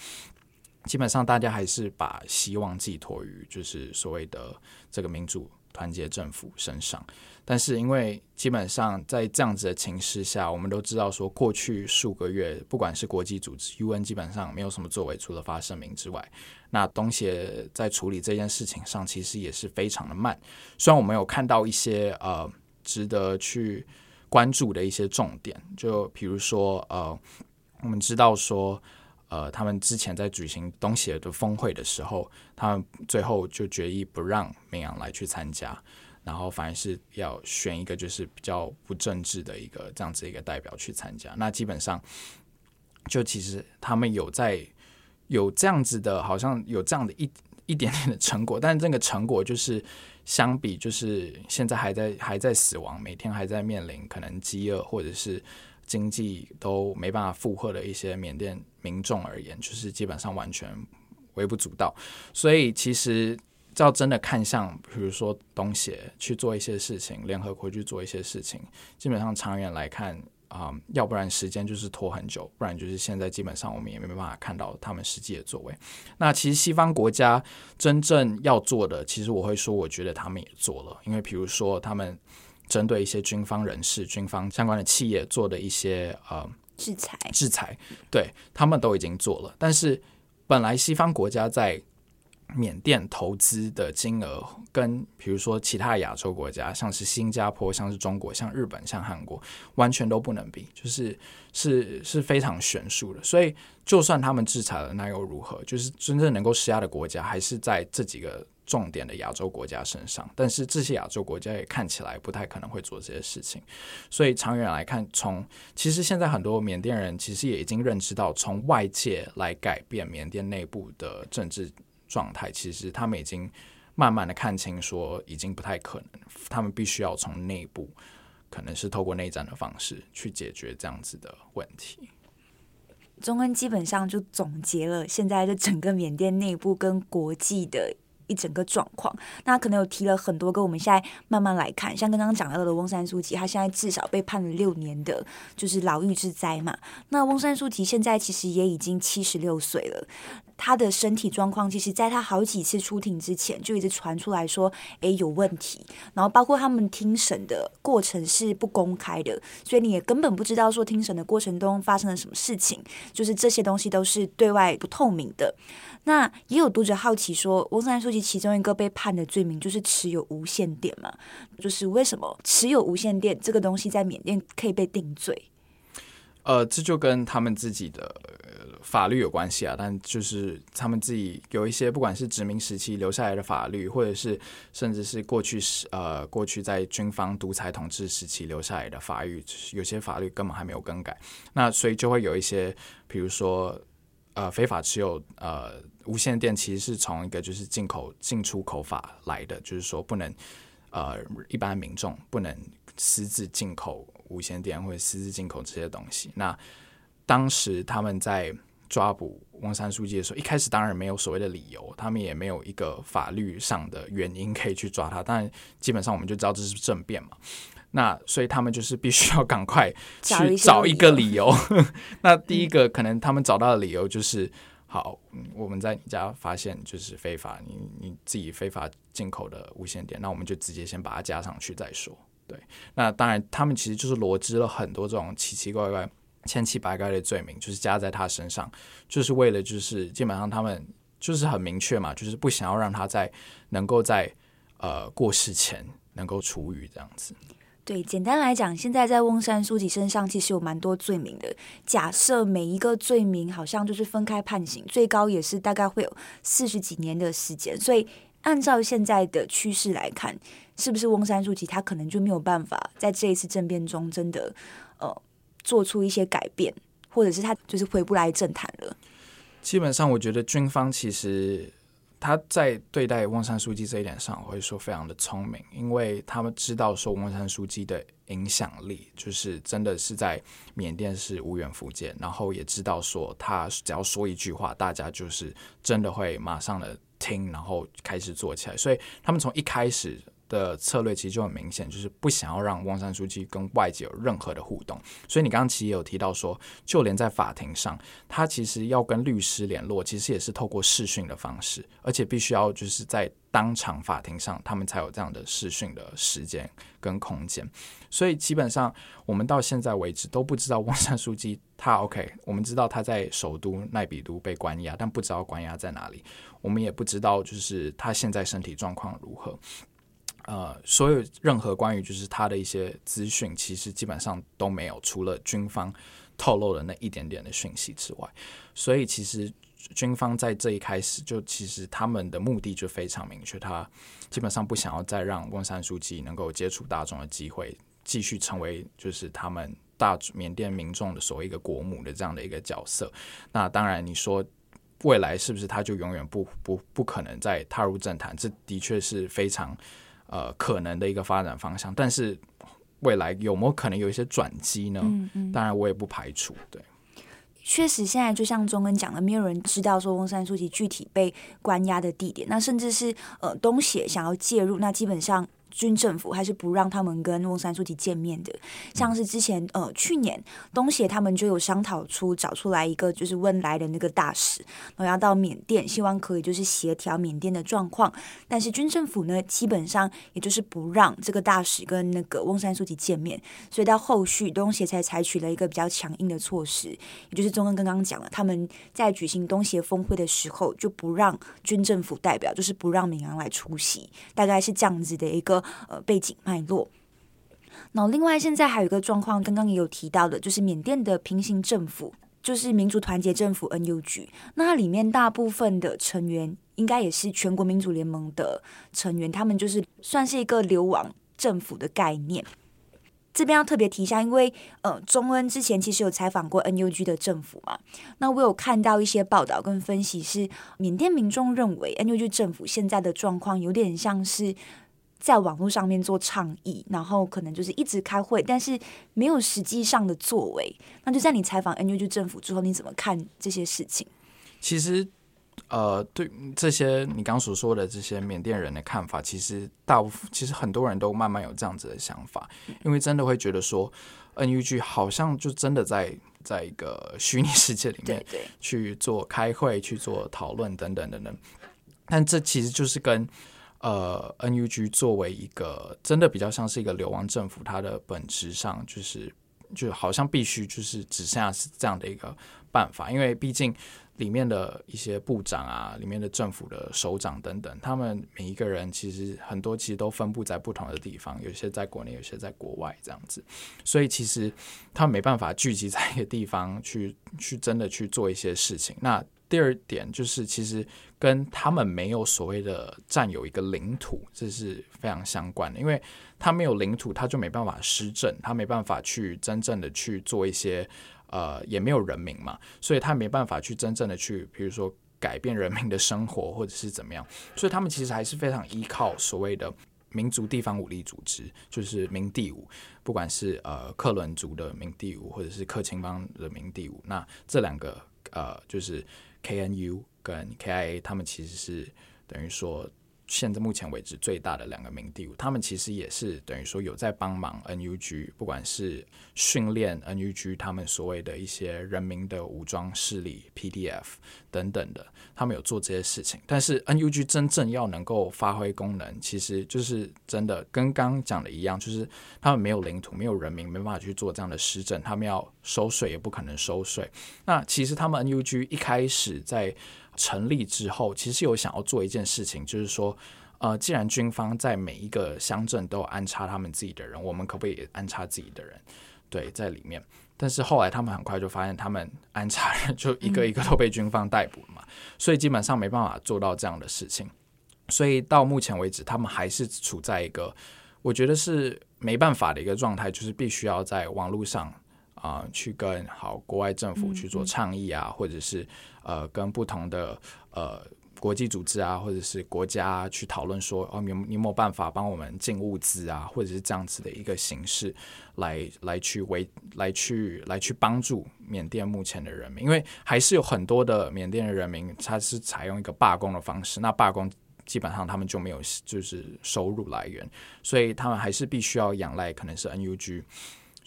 基本上大家还是把希望寄托于就是所谓的这个民主团结政府身上。但是，因为基本上在这样子的情势下，我们都知道说，过去数个月，不管是国际组织 UN，基本上没有什么作为，除了发声明之外，那东协在处理这件事情上，其实也是非常的慢。虽然我们有看到一些呃值得去关注的一些重点，就比如说呃，我们知道说呃，他们之前在举行东协的峰会的时候，他们最后就决议不让敏昂莱去参加。然后反而是要选一个就是比较不政治的一个这样子一个代表去参加。那基本上就其实他们有在有这样子的，好像有这样的一一点点的成果，但是这个成果就是相比就是现在还在还在死亡，每天还在面临可能饥饿或者是经济都没办法负荷的一些缅甸民众而言，就是基本上完全微不足道。所以其实。要真的看向，比如说东协去做一些事情，联合国去做一些事情，基本上长远来看啊、嗯，要不然时间就是拖很久，不然就是现在基本上我们也没办法看到他们实际的作为。那其实西方国家真正要做的，其实我会说，我觉得他们也做了，因为比如说他们针对一些军方人士、军方相关的企业做的一些呃制裁，制裁，对，他们都已经做了。但是本来西方国家在缅甸投资的金额跟比如说其他亚洲国家，像是新加坡、像是中国、像日本、像韩国，完全都不能比，就是是是非常悬殊的。所以，就算他们制裁了，那又如何？就是真正能够施压的国家，还是在这几个重点的亚洲国家身上。但是，这些亚洲国家也看起来不太可能会做这些事情。所以，长远来看，从其实现在很多缅甸人其实也已经认知到，从外界来改变缅甸内部的政治。状态其实他们已经慢慢的看清，说已经不太可能，他们必须要从内部，可能是透过内战的方式去解决这样子的问题。中恩基本上就总结了现在的整个缅甸内部跟国际的。一整个状况，那可能有提了很多个，我们现在慢慢来看，像刚刚讲到的翁山书记，他现在至少被判了六年的，就是牢狱之灾嘛。那翁山书记现在其实也已经七十六岁了，他的身体状况，其实在他好几次出庭之前就一直传出来说，诶，有问题。然后包括他们听审的过程是不公开的，所以你也根本不知道说听审的过程中发生了什么事情，就是这些东西都是对外不透明的。那也有读者好奇说，翁山书记其中一个被判的罪名就是持有无线电嘛？就是为什么持有无线电这个东西在缅甸可以被定罪？呃，这就跟他们自己的法律有关系啊。但就是他们自己有一些，不管是殖民时期留下来的法律，或者是甚至是过去时呃过去在军方独裁统治时期留下来的法律，有些法律根本还没有更改。那所以就会有一些，比如说呃非法持有呃。无线电其实是从一个就是进口进出口法来的，就是说不能呃一般民众不能私自进口无线电或者私自进口这些东西。那当时他们在抓捕翁山书记的时候，一开始当然没有所谓的理由，他们也没有一个法律上的原因可以去抓他。当然基本上我们就知道这是政变嘛。那所以他们就是必须要赶快去找一个理由。那第一个可能他们找到的理由就是。好，我们在你家发现就是非法，你你自己非法进口的无线电，那我们就直接先把它加上去再说。对，那当然他们其实就是罗织了很多这种奇奇怪怪、千奇百怪的罪名，就是加在他身上，就是为了就是基本上他们就是很明确嘛，就是不想要让他在能够在呃过世前能够出狱这样子。对，简单来讲，现在在翁山苏姬身上其实有蛮多罪名的。假设每一个罪名好像就是分开判刑，最高也是大概会有四十几年的时间。所以按照现在的趋势来看，是不是翁山苏姬他可能就没有办法在这一次政变中真的呃做出一些改变，或者是他就是回不来政坛了？基本上，我觉得军方其实。他在对待翁山书记这一点上，我会说非常的聪明，因为他们知道说翁山书记的影响力，就是真的是在缅甸是无远弗届，然后也知道说他只要说一句话，大家就是真的会马上的听，然后开始做起来。所以他们从一开始的策略其实就很明显，就是不想要让翁山书记跟外界有任何的互动。所以你刚刚其实也有提到说，就连在法庭上，他其实要跟律师联络，其实也是透过视讯的方式，而且必须要就是在当场法庭上，他们才有这样的视讯的时间跟空间。所以基本上，我们到现在为止都不知道翁山书记他 OK，我们知道他在首都奈比都被关押，但不知道关押在哪里。我们也不知道就是他现在身体状况如何。呃，所有任何关于就是他的一些资讯，其实基本上都没有，除了军方透露的那一点点的讯息之外。所以其实军方在这一开始就其实他们的目的就非常明确，他基本上不想要再让翁山书记能够接触大众的机会，继续成为就是他们大缅甸民众的所谓一个国母的这样的一个角色。那当然，你说未来是不是他就永远不不不可能再踏入政坛？这的确是非常。呃，可能的一个发展方向，但是未来有没有可能有一些转机呢？嗯嗯，当然我也不排除。对，确实现在就像中恩讲的，没有人知道说翁山书记具体被关押的地点，那甚至是呃东协想要介入，那基本上。军政府还是不让他们跟翁山书记见面的，像是之前呃去年东协他们就有商讨出找出来一个就是温来的那个大使，然后要到缅甸，希望可以就是协调缅甸的状况，但是军政府呢基本上也就是不让这个大使跟那个翁山书记见面，所以到后续东协才采取了一个比较强硬的措施，也就是中恩刚刚讲了，他们在举行东协峰会的时候就不让军政府代表，就是不让敏昂来出席，大概是这样子的一个。呃，背景脉络。那另外，现在还有一个状况，刚刚也有提到的，就是缅甸的平行政府，就是民族团结政府 （NUG）。那里面大部分的成员，应该也是全国民主联盟的成员，他们就是算是一个流亡政府的概念。这边要特别提一下，因为呃，中恩之前其实有采访过 NUG 的政府嘛。那我有看到一些报道跟分析，是缅甸民众认为 NUG 政府现在的状况有点像是。在网络上面做倡议，然后可能就是一直开会，但是没有实际上的作为。那就在你采访 NUG 政府之后，你怎么看这些事情？其实，呃，对这些你刚刚所说的这些缅甸人的看法，其实大部分其实很多人都慢慢有这样子的想法，因为真的会觉得说，NUG 好像就真的在在一个 虚拟世界里面去做开会、去做讨论等等等等。但这其实就是跟呃，NUG 作为一个真的比较像是一个流亡政府，它的本质上就是就好像必须就是只剩下是这样的一个办法，因为毕竟里面的一些部长啊，里面的政府的首长等等，他们每一个人其实很多其实都分布在不同的地方，有些在国内，有些在国外这样子，所以其实他没办法聚集在一个地方去去真的去做一些事情。那第二点就是，其实跟他们没有所谓的占有一个领土，这是非常相关的。因为他没有领土，他就没办法施政，他没办法去真正的去做一些，呃，也没有人民嘛，所以他没办法去真正的去，比如说改变人民的生活或者是怎么样。所以他们其实还是非常依靠所谓的民族地方武力组织，就是民地武，不管是呃克伦族的民地武，或者是克钦邦的民地武，那这两个呃就是。KNU 跟 KIA，他们其实是等于说，现在目前为止最大的两个民地武，他们其实也是等于说有在帮忙 NUG，不管是训练 NUG 他们所谓的一些人民的武装势力 PDF 等等的，他们有做这些事情。但是 NUG 真正要能够发挥功能，其实就是真的跟刚讲的一样，就是他们没有领土，没有人民，没办法去做这样的施政，他们要收税也不可能收税。那其实他们 NUG 一开始在成立之后，其实有想要做一件事情，就是说，呃，既然军方在每一个乡镇都有安插他们自己的人，我们可不可以安插自己的人？对，在里面。但是后来他们很快就发现，他们安插人就一个一个都被军方逮捕了嘛，嗯、所以基本上没办法做到这样的事情。所以到目前为止，他们还是处在一个我觉得是没办法的一个状态，就是必须要在网络上。啊、呃，去跟好国外政府去做倡议啊，嗯嗯、或者是呃跟不同的呃国际组织啊，或者是国家、啊、去讨论说，哦，你你有没有办法帮我们进物资啊，或者是这样子的一个形式来来去为来去来去帮助缅甸目前的人民，因为还是有很多的缅甸的人民，他是采用一个罢工的方式，那罢工基本上他们就没有就是收入来源，所以他们还是必须要仰赖可能是 NUG。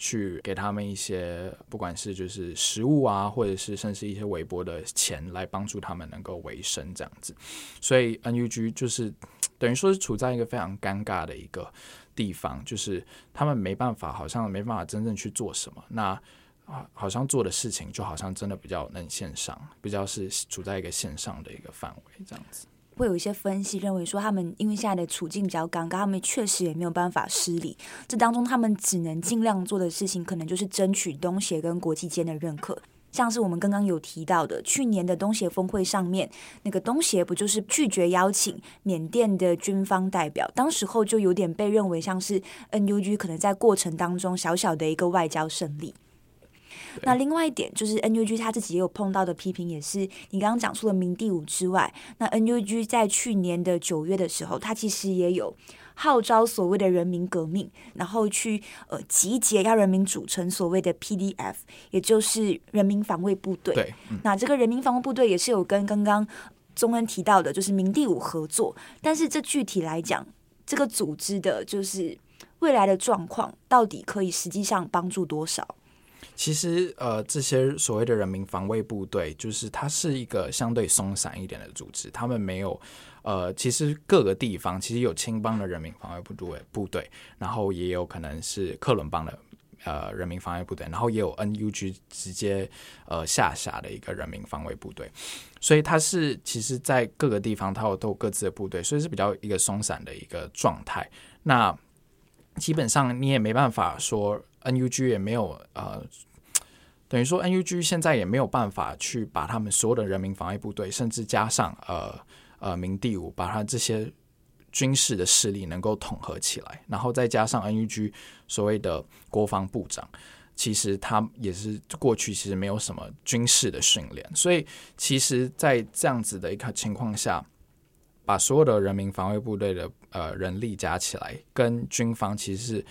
去给他们一些，不管是就是食物啊，或者是甚至一些微薄的钱，来帮助他们能够维生这样子。所以 NUG 就是等于说是处在一个非常尴尬的一个地方，就是他们没办法，好像没办法真正去做什么。那啊，好像做的事情就好像真的比较能线上，比较是处在一个线上的一个范围这样子。会有一些分析认为说，他们因为现在的处境比较尴尬，他们确实也没有办法施礼。这当中，他们只能尽量做的事情，可能就是争取东协跟国际间的认可。像是我们刚刚有提到的，去年的东协峰会上面，那个东协不就是拒绝邀请缅甸的军方代表？当时候就有点被认为像是 NUG 可能在过程当中小小的一个外交胜利。那另外一点就是 NUG 他自己也有碰到的批评，也是你刚刚讲出了明第五之外，那 NUG 在去年的九月的时候，他其实也有号召所谓的人民革命，然后去呃集结要人民组成所谓的 PDF，也就是人民防卫部队。对，嗯、那这个人民防卫部队也是有跟刚刚宗恩提到的，就是明第五合作，但是这具体来讲，这个组织的就是未来的状况，到底可以实际上帮助多少？其实，呃，这些所谓的人民防卫部队，就是它是一个相对松散一点的组织。他们没有，呃，其实各个地方其实有青帮的人民防卫部队，部队，然后也有可能是克伦邦的呃人民防卫部队，然后也有 NUG 直接呃下辖的一个人民防卫部队。所以它是其实，在各个地方它有都有各自的部队，所以是比较一个松散的一个状态。那基本上你也没办法说 NUG 也没有呃。等于说，NUG 现在也没有办法去把他们所有的人民防卫部队，甚至加上呃呃明第五，把他这些军事的势力能够统合起来，然后再加上 NUG 所谓的国防部长，其实他也是过去其实没有什么军事的训练，所以其实，在这样子的一个情况下，把所有的人民防卫部队的呃人力加起来，跟军方其实是。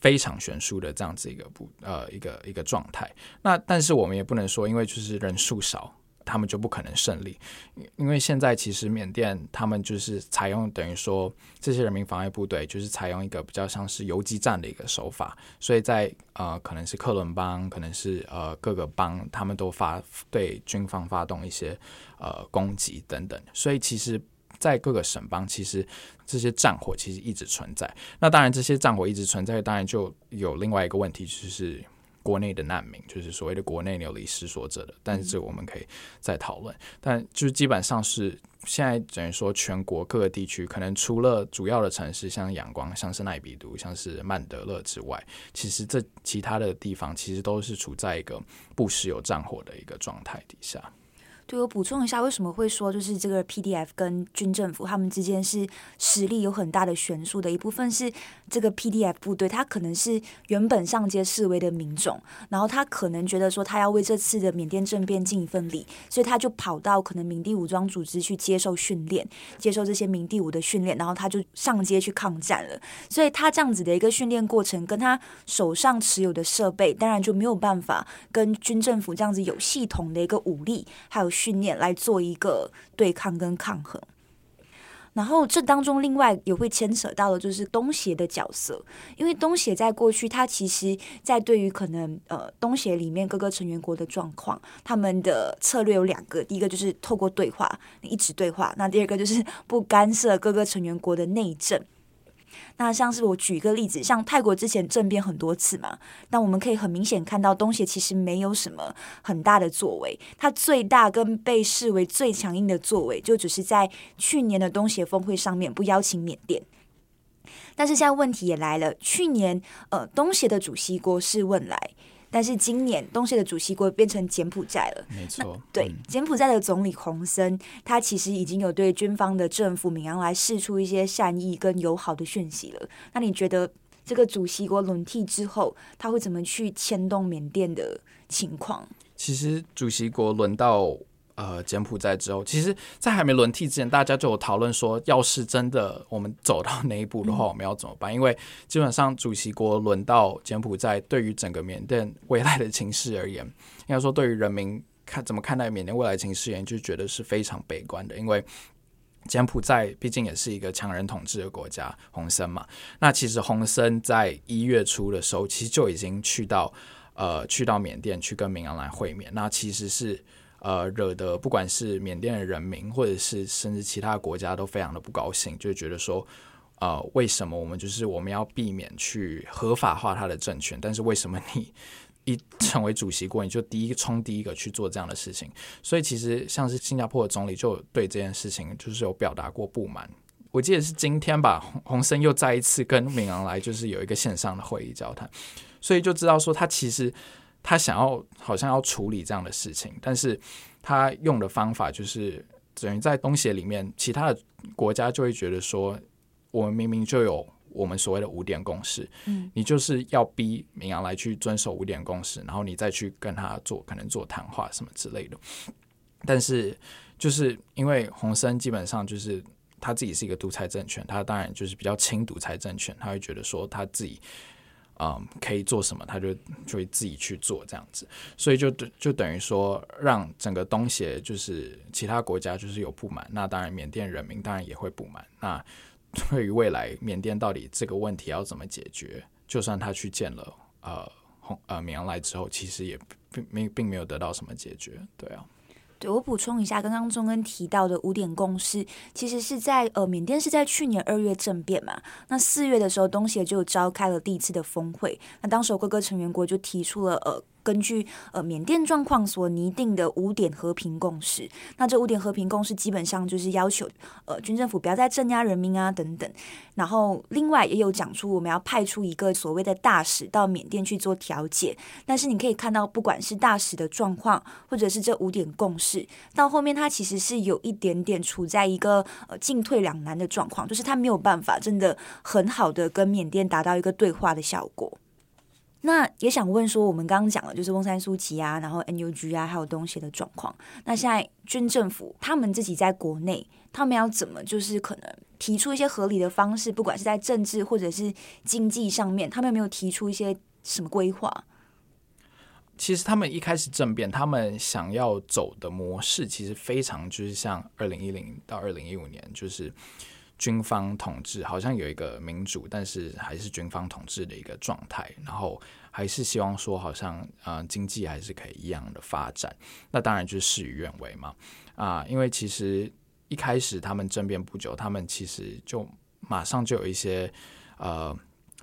非常悬殊的这样子一个不呃一个一个状态，那但是我们也不能说，因为就是人数少，他们就不可能胜利。因为现在其实缅甸他们就是采用等于说这些人民防卫部队就是采用一个比较像是游击战的一个手法，所以在呃可能是克伦邦，可能是呃各个邦，他们都发对军方发动一些呃攻击等等，所以其实。在各个省邦，其实这些战火其实一直存在。那当然，这些战火一直存在，当然就有另外一个问题，就是国内的难民，就是所谓的国内流离失所者的。但是这个我们可以再讨论。但就是基本上是现在等于说，全国各个地区，可能除了主要的城市，像阳光、像是奈比都、像是曼德勒之外，其实这其他的地方其实都是处在一个不时有战火的一个状态底下。对，我补充一下，为什么会说就是这个 PDF 跟军政府他们之间是实力有很大的悬殊的？一部分是这个 PDF 部队，他可能是原本上街示威的民众，然后他可能觉得说他要为这次的缅甸政变尽一份力，所以他就跑到可能明第武装组织去接受训练，接受这些明第五的训练，然后他就上街去抗战了。所以他这样子的一个训练过程，跟他手上持有的设备，当然就没有办法跟军政府这样子有系统的一个武力还有。训练来做一个对抗跟抗衡，然后这当中另外也会牵扯到的就是东协的角色，因为东协在过去，它其实，在对于可能呃东协里面各个成员国的状况，他们的策略有两个，第一个就是透过对话，一直对话，那第二个就是不干涉各个成员国的内政。那像是我举一个例子，像泰国之前政变很多次嘛，那我们可以很明显看到东协其实没有什么很大的作为，它最大跟被视为最强硬的作为，就只是在去年的东协峰会上面不邀请缅甸。但是现在问题也来了，去年呃东协的主席国是问来。但是今年东协的主席国变成柬埔寨了，没错。对，柬埔寨的总理洪森，他其实已经有对军方的政府敏昂来释出一些善意跟友好的讯息了。那你觉得这个主席国轮替之后，他会怎么去牵动缅甸的情况？其实主席国轮到呃柬埔寨之后，其实，在还没轮替之前，大家就有讨论说，要是真的我们走到那一步的话，我们要怎么办？因为基本上主席国轮到柬埔寨，对于整个缅甸未来的情势而言，应该说对于人民看怎么看待缅甸未来情势而言，就觉得是非常悲观的，因为。柬埔寨毕竟也是一个强人统治的国家，洪森嘛。那其实洪森在一月初的时候，其实就已经去到呃去到缅甸去跟明昂莱会面。那其实是呃惹得不管是缅甸的人民，或者是甚至其他国家都非常的不高兴，就觉得说呃为什么我们就是我们要避免去合法化他的政权，但是为什么你？一成为主席国，你就第一个冲第一个去做这样的事情，所以其实像是新加坡的总理就对这件事情就是有表达过不满。我记得是今天吧，洪森又再一次跟敏昂莱就是有一个线上的会议交谈，所以就知道说他其实他想要好像要处理这样的事情，但是他用的方法就是等于在东协里面，其他的国家就会觉得说，我们明明就有。我们所谓的五点共识，嗯，你就是要逼明阳来去遵守五点共识，然后你再去跟他做可能做谈话什么之类的。但是就是因为洪森基本上就是他自己是一个独裁政权，他当然就是比较轻独裁政权，他会觉得说他自己嗯可以做什么，他就就会自己去做这样子，所以就就等于说让整个东协就是其他国家就是有不满，那当然缅甸人民当然也会不满，那。对于未来缅甸到底这个问题要怎么解决？就算他去见了呃红呃敏昂莱之后，其实也并没并没有得到什么解决。对啊，对，我补充一下，刚刚中恩提到的五点共识，其实是在呃缅甸是在去年二月政变嘛，那四月的时候东协就召开了第一次的峰会，那当时各个成员国就提出了呃。根据呃缅甸状况所拟定的五点和平共识，那这五点和平共识基本上就是要求呃军政府不要再镇压人民啊等等，然后另外也有讲出我们要派出一个所谓的大使到缅甸去做调解，但是你可以看到，不管是大使的状况，或者是这五点共识，到后面它其实是有一点点处在一个呃进退两难的状况，就是它没有办法真的很好的跟缅甸达到一个对话的效果。那也想问说，我们刚刚讲了，就是翁山苏姬啊，然后 NUG 啊，还有东协的状况。那现在军政府他们自己在国内，他们要怎么就是可能提出一些合理的方式，不管是在政治或者是经济上面，他们有没有提出一些什么规划？其实他们一开始政变，他们想要走的模式，其实非常就是像二零一零到二零一五年，就是。军方统治好像有一个民主，但是还是军方统治的一个状态。然后还是希望说，好像呃经济还是可以一样的发展。那当然就事与愿违嘛啊，因为其实一开始他们政变不久，他们其实就马上就有一些呃。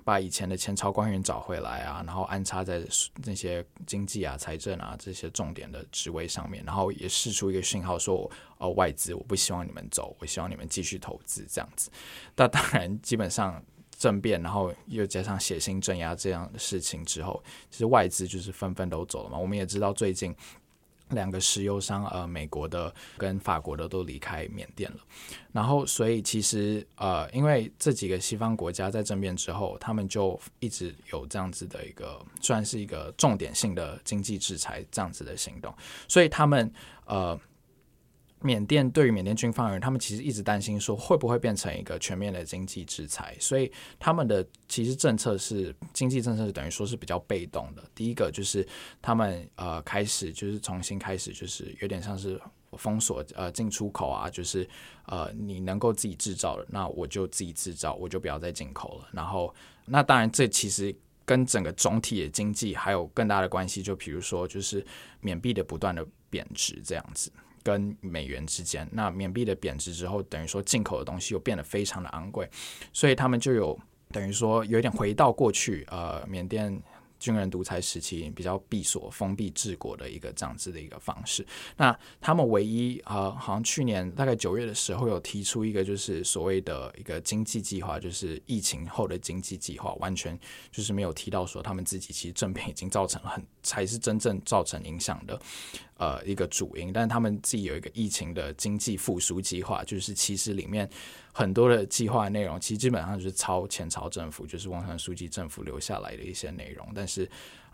把以前的前朝官员找回来啊，然后安插在那些经济啊、财政啊这些重点的职位上面，然后也释出一个讯号说：哦，外资我不希望你们走，我希望你们继续投资这样子。那当然，基本上政变，然后又加上血腥镇压这样的事情之后，其实外资就是纷纷都走了嘛。我们也知道最近。两个石油商，呃，美国的跟法国的都离开缅甸了。然后，所以其实，呃，因为这几个西方国家在政变之后，他们就一直有这样子的一个，算是一个重点性的经济制裁这样子的行动，所以他们，呃。缅甸对于缅甸军方而言，他们其实一直担心说会不会变成一个全面的经济制裁，所以他们的其实政策是经济政策是等于说是比较被动的。第一个就是他们呃开始就是重新开始就是有点像是封锁呃进出口啊，就是呃你能够自己制造的，那我就自己制造，我就不要再进口了。然后那当然这其实跟整个总体的经济还有更大的关系，就比如说就是缅币的不断的贬值这样子。跟美元之间，那缅币的贬值之后，等于说进口的东西又变得非常的昂贵，所以他们就有等于说有点回到过去，呃，缅甸。军人独裁时期比较闭锁、封闭治国的一个这样子的一个方式。那他们唯一呃，好像去年大概九月的时候有提出一个，就是所谓的一个经济计划，就是疫情后的经济计划，完全就是没有提到说他们自己其实政变已经造成很才是真正造成影响的呃一个主因。但他们自己有一个疫情的经济复苏计划，就是其实里面很多的计划内容，其实基本上就是抄前朝政府，就是汪山书记政府留下来的一些内容。但是，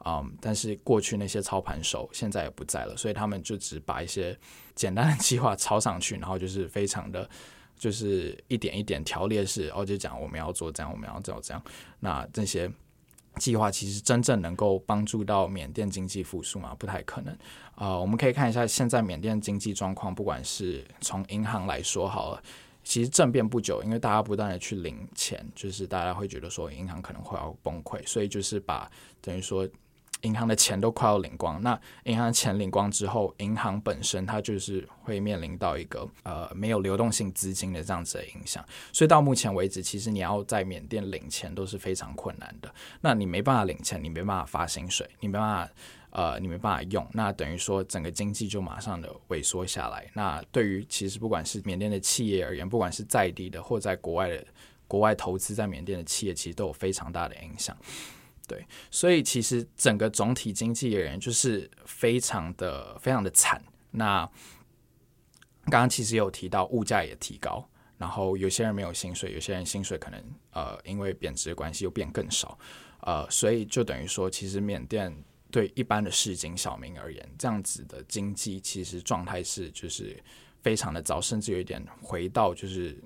嗯，但是过去那些操盘手现在也不在了，所以他们就只把一些简单的计划抄上去，然后就是非常的，就是一点一点条列式，然后就讲我们要做这样，我们要做这样。那这些。计划其实真正能够帮助到缅甸经济复苏吗？不太可能。呃，我们可以看一下现在缅甸经济状况，不管是从银行来说好了，其实政变不久，因为大家不断的去领钱，就是大家会觉得说银行可能会要崩溃，所以就是把等于说。银行的钱都快要领光，那银行的钱领光之后，银行本身它就是会面临到一个呃没有流动性资金的这样子的影响，所以到目前为止，其实你要在缅甸领钱都是非常困难的。那你没办法领钱，你没办法发薪水，你没办法呃你没办法用，那等于说整个经济就马上的萎缩下来。那对于其实不管是缅甸的企业而言，不管是在地的或在国外的国外投资在缅甸的企业，其实都有非常大的影响。对，所以其实整个总体经济而言，就是非常的非常的惨。那刚刚其实有提到物价也提高，然后有些人没有薪水，有些人薪水可能呃因为贬值的关系又变更少，呃，所以就等于说，其实缅甸对一般的市井小民而言，这样子的经济其实状态是就是非常的糟，甚至有一点回到就是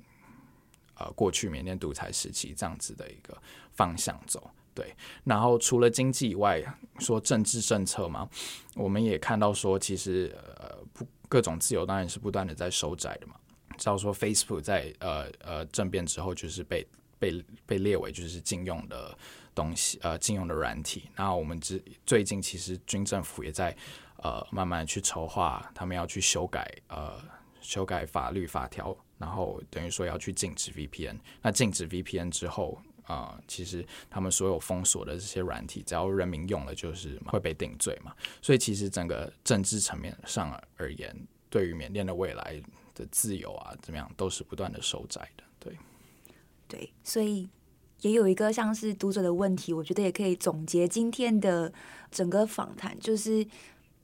呃过去缅甸独裁时期这样子的一个方向走。对，然后除了经济以外，说政治政策嘛，我们也看到说，其实呃不各种自由当然是不断的在收窄的嘛。知道说 Facebook 在呃呃政变之后，就是被被被列为就是禁用的东西，呃禁用的软体。那我们之最近其实军政府也在呃慢慢去筹划，他们要去修改呃修改法律法条，然后等于说要去禁止 VPN。那禁止 VPN 之后。啊、呃，其实他们所有封锁的这些软体，只要人民用了，就是会被定罪嘛。所以其实整个政治层面上而言，对于缅甸的未来的自由啊，怎么样，都是不断的收窄的。对，对，所以也有一个像是读者的问题，我觉得也可以总结今天的整个访谈，就是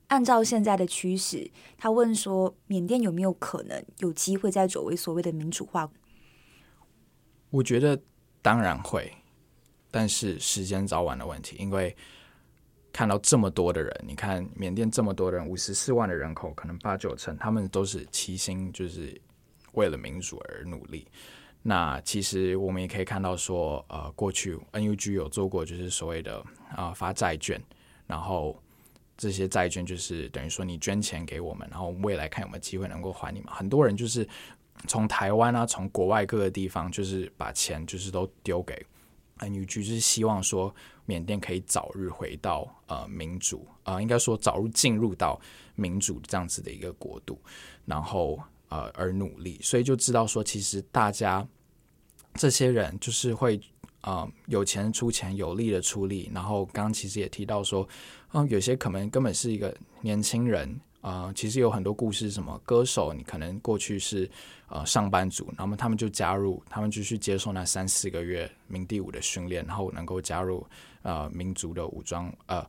按照现在的趋势，他问说，缅甸有没有可能有机会再走为所谓的民主化？我觉得。当然会，但是时间早晚的问题。因为看到这么多的人，你看缅甸这么多人，五十四万的人口，可能八九成他们都是齐心，就是为了民主而努力。那其实我们也可以看到说，呃，过去 NUG 有做过，就是所谓的啊、发债券，然后这些债券就是等于说你捐钱给我们，然后未来看有没有机会能够还你们。很多人就是。从台湾啊，从国外各个地方，就是把钱就是都丢给 NUG，就是希望说缅甸可以早日回到呃民主啊、呃，应该说早日进入到民主这样子的一个国度，然后呃而努力，所以就知道说其实大家这些人就是会啊、有钱出钱，有力的出力，然后刚刚其实也提到说，嗯、有些可能根本是一个年轻人。啊、其实有很多故事，什么歌手，你可能过去是呃上班族，那么他们就加入，他们就去接受那三四个月民地武的训练，然后能够加入呃民族的武装，呃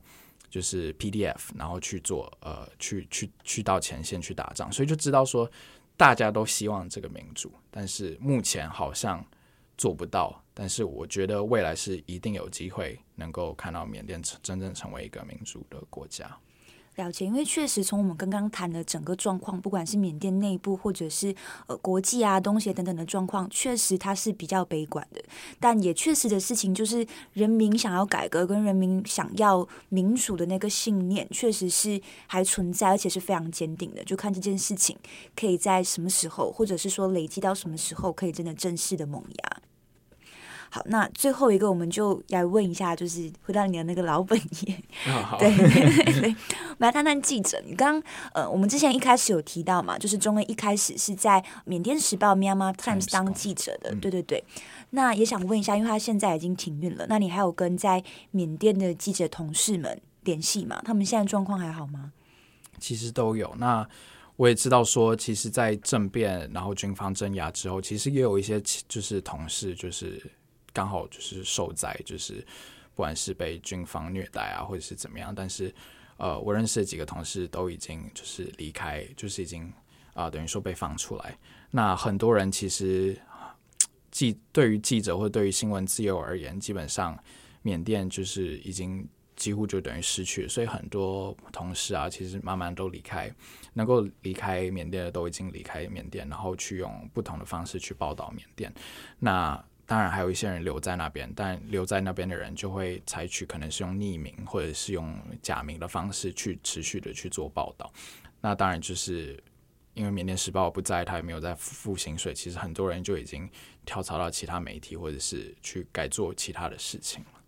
就是 PDF，然后去做呃去去去到前线去打仗，所以就知道说大家都希望这个民主，但是目前好像做不到，但是我觉得未来是一定有机会能够看到缅甸真正成为一个民主的国家。了解，因为确实从我们刚刚谈的整个状况，不管是缅甸内部或者是呃国际啊、东协等等的状况，确实它是比较悲观的。但也确实的事情就是，人民想要改革跟人民想要民主的那个信念，确实是还存在，而且是非常坚定的。就看这件事情可以在什么时候，或者是说累积到什么时候，可以真的正式的萌芽。好，那最后一个我们就来问一下，就是回到你的那个老本业，哦、对对对，我们来谈谈记者。你刚刚呃，我们之前一开始有提到嘛，就是中恩一开始是在缅甸时报 （Myanmar Times） 当记者的，对对对。那也想问一下，因为他现在已经停运了，那你还有跟在缅甸的记者同事们联系吗？他们现在状况还好吗？其实都有。那我也知道说，其实，在政变然后军方镇压之后，其实也有一些就是同事就是。刚好就是受灾，就是不管是被军方虐待啊，或者是怎么样，但是呃，我认识的几个同事都已经就是离开，就是已经啊、等于说被放出来。那很多人其实记对于记者或对于新闻自由而言，基本上缅甸就是已经几乎就等于失去。所以很多同事啊，其实慢慢都离开，能够离开缅甸的都已经离开缅甸，然后去用不同的方式去报道缅甸。那当然还有一些人留在那边，但留在那边的人就会采取可能是用匿名或者是用假名的方式去持续的去做报道。那当然就是。因为缅甸时报不在，他也没有在付薪水，其实很多人就已经跳槽到其他媒体，或者是去改做其他的事情了。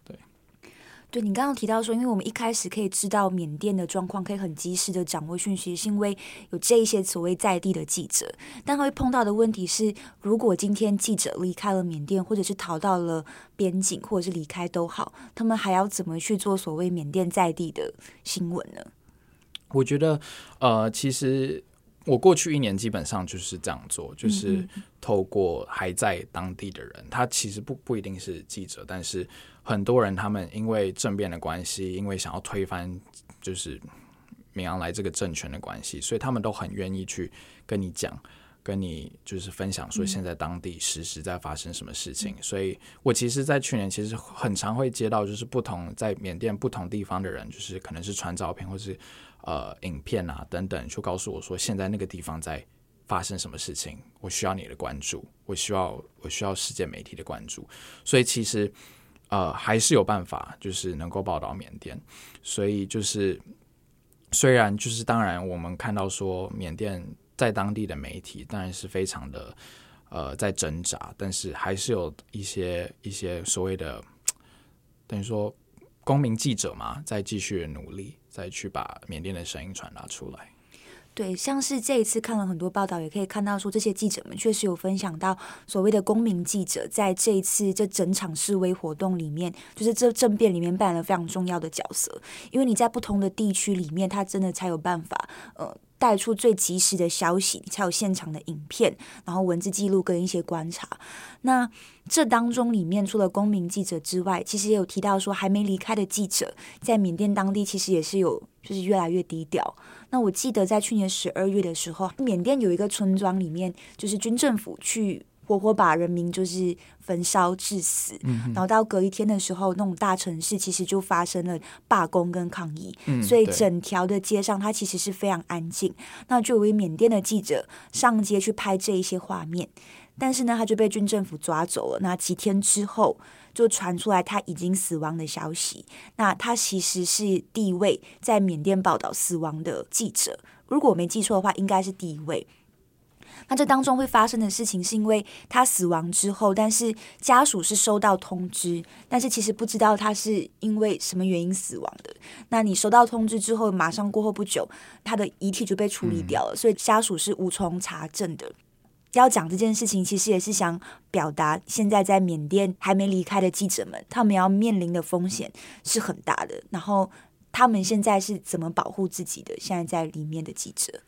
对，你刚刚提到说，因为我们一开始可以知道缅甸的状况，可以很及时的掌握讯息，是因为有这一些所谓在地的记者。但会碰到的问题是，如果今天记者离开了缅甸，或者是逃到了边境，或者是离开都好，他们还要怎么去做所谓缅甸在地的新闻呢？我觉得，呃，其实。我过去一年基本上就是这样做，就是透过还在当地的人，他其实不不一定是记者，但是很多人他们因为政变的关系，因为想要推翻就是明昂莱这个政权的关系，所以他们都很愿意去跟你讲，跟你就是分享说现在当地实时在发生什么事情。所以我其实，在去年其实很常会接到就是不同在缅甸不同地方的人，就是可能是传照片或是。呃，影片啊等等，就告诉我说，现在那个地方在发生什么事情，我需要你的关注，我需要我需要世界媒体的关注，所以其实呃还是有办法，就是能够报道缅甸。所以就是虽然就是当然，我们看到说缅甸在当地的媒体当然是非常的呃在挣扎，但是还是有一些一些所谓的等于说公民记者嘛，在继续努力。再去把缅甸的声音传达出来。对，像是这一次看了很多报道，也可以看到说，这些记者们确实有分享到所谓的公民记者，在这一次这整场示威活动里面，就是这政变里面扮演了非常重要的角色。因为你在不同的地区里面，他真的才有办法，呃。带出最及时的消息，才有现场的影片，然后文字记录跟一些观察。那这当中里面，除了公民记者之外，其实也有提到说，还没离开的记者在缅甸当地其实也是有，就是越来越低调。那我记得在去年十二月的时候，缅甸有一个村庄里面，就是军政府去。活活把人民就是焚烧致死，嗯，然后到隔一天的时候，那种大城市其实就发生了罢工跟抗议，嗯，所以整条的街上它其实是非常安静。那就有位缅甸的记者上街去拍这一些画面，但是呢，他就被军政府抓走了。那几天之后就传出来他已经死亡的消息。那他其实是第一位在缅甸报道死亡的记者，如果我没记错的话，应该是第一位。那这当中会发生的事情，是因为他死亡之后，但是家属是收到通知，但是其实不知道他是因为什么原因死亡的。那你收到通知之后，马上过后不久，他的遗体就被处理掉了，所以家属是无从查证的。要讲这件事情，其实也是想表达，现在在缅甸还没离开的记者们，他们要面临的风险是很大的。然后他们现在是怎么保护自己的？现在在里面的记者。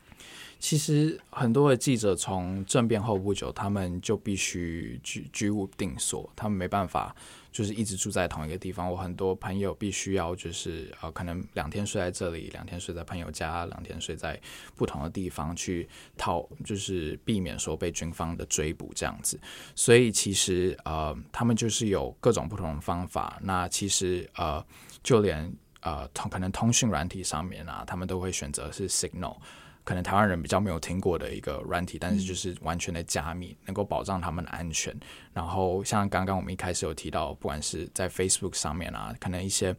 其实很多的记者从政变后不久，他们就必须居居无定所，他们没办法就是一直住在同一个地方。我很多朋友必须要就是呃，可能两天睡在这里，两天睡在朋友家，两天睡在不同的地方去逃，就是避免说被军方的追捕这样子。所以其实呃，他们就是有各种不同的方法。那其实呃，就连呃通可能通讯软体上面啊，他们都会选择是 Signal。可能台湾人比较没有听过的一个软体，但是就是完全的加密，能够保障他们的安全。然后像刚刚我们一开始有提到，不管是在 Facebook 上面啊，可能一些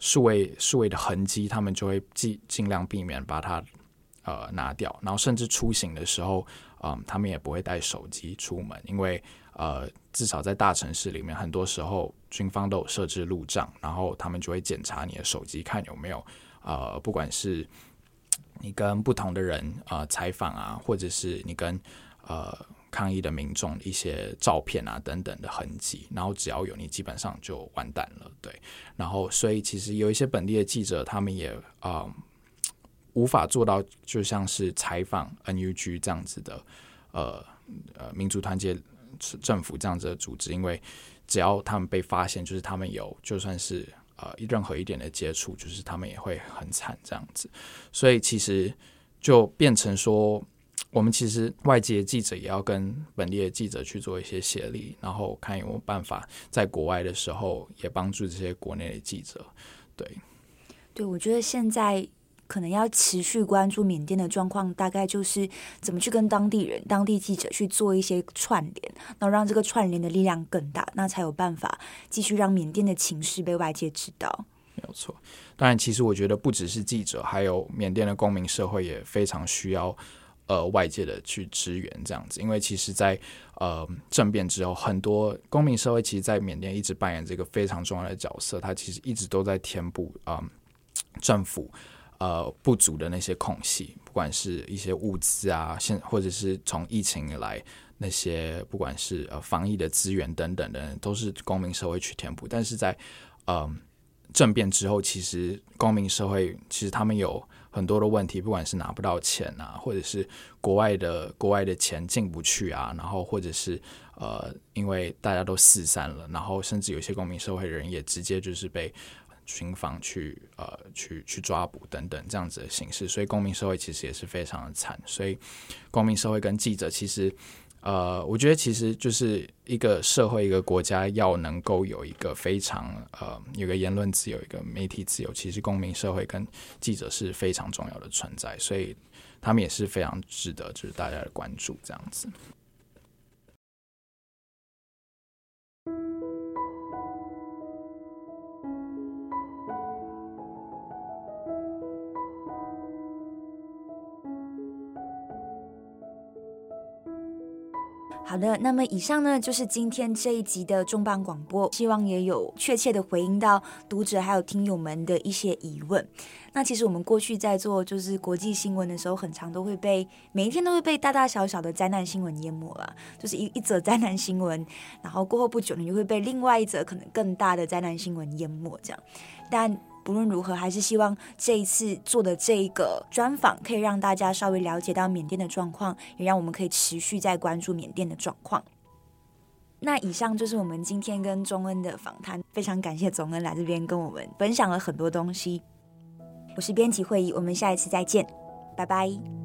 数位数位的痕迹，他们就会尽尽量避免把它呃拿掉。然后甚至出行的时候，嗯，他们也不会带手机出门，因为呃，至少在大城市里面，很多时候军方都有设置路障，然后他们就会检查你的手机，看有没有呃，不管是。你跟不同的人呃采访啊，或者是你跟呃抗议的民众一些照片啊等等的痕迹，然后只要有你，基本上就完蛋了。对，然后所以其实有一些本地的记者，他们也啊、呃、无法做到，就像是采访 NUG 这样子的呃呃民族团结政府这样子的组织，因为只要他们被发现，就是他们有就算是。呃，任何一点的接触，就是他们也会很惨这样子，所以其实就变成说，我们其实外界记者也要跟本地的记者去做一些协力，然后看有没有办法在国外的时候也帮助这些国内的记者。对，对，我觉得现在可能要持续关注缅甸的状况，大概就是怎么去跟当地人、当地记者去做一些串联，然后让这个串联的力量更大，那才有办法继续让缅甸的情势被外界知道。没有错，当然，其实我觉得不只是记者，还有缅甸的公民社会也非常需要。呃，外界的去支援这样子，因为其实在，呃政变之后，很多公民社会其实，在缅甸一直扮演这个非常重要的角色，它其实一直都在填补啊、政府呃不足的那些空隙，不管是一些物资啊，现或者是从疫情以来那些不管是呃防疫的资源等等的，都是公民社会去填补。但是在呃政变之后，其实公民社会其实他们有。很多的问题，不管是拿不到钱啊，或者是国外的国外的钱进不去啊，然后或者是呃，因为大家都四散了，然后甚至有些公民社会人也直接就是被巡防去呃去去抓捕等等这样子的形式，所以公民社会其实也是非常的惨。所以公民社会跟记者其实。呃，我觉得其实就是一个社会、一个国家要能够有一个非常呃，有个言论自由、一个媒体自由，其实公民社会跟记者是非常重要的存在，所以他们也是非常值得就是大家的关注这样子。好的，那么以上呢就是今天这一集的重磅广播，希望也有确切的回应到读者还有听友们的一些疑问。那其实我们过去在做就是国际新闻的时候，很常都会被每一天都会被大大小小的灾难新闻淹没了，就是一一则灾难新闻，然后过后不久你就会被另外一则可能更大的灾难新闻淹没这样，但。不论如何，还是希望这一次做的这一个专访可以让大家稍微了解到缅甸的状况，也让我们可以持续在关注缅甸的状况。那以上就是我们今天跟钟恩的访谈，非常感谢钟恩来这边跟我们分享了很多东西。我是编辑会议，我们下一次再见，拜拜。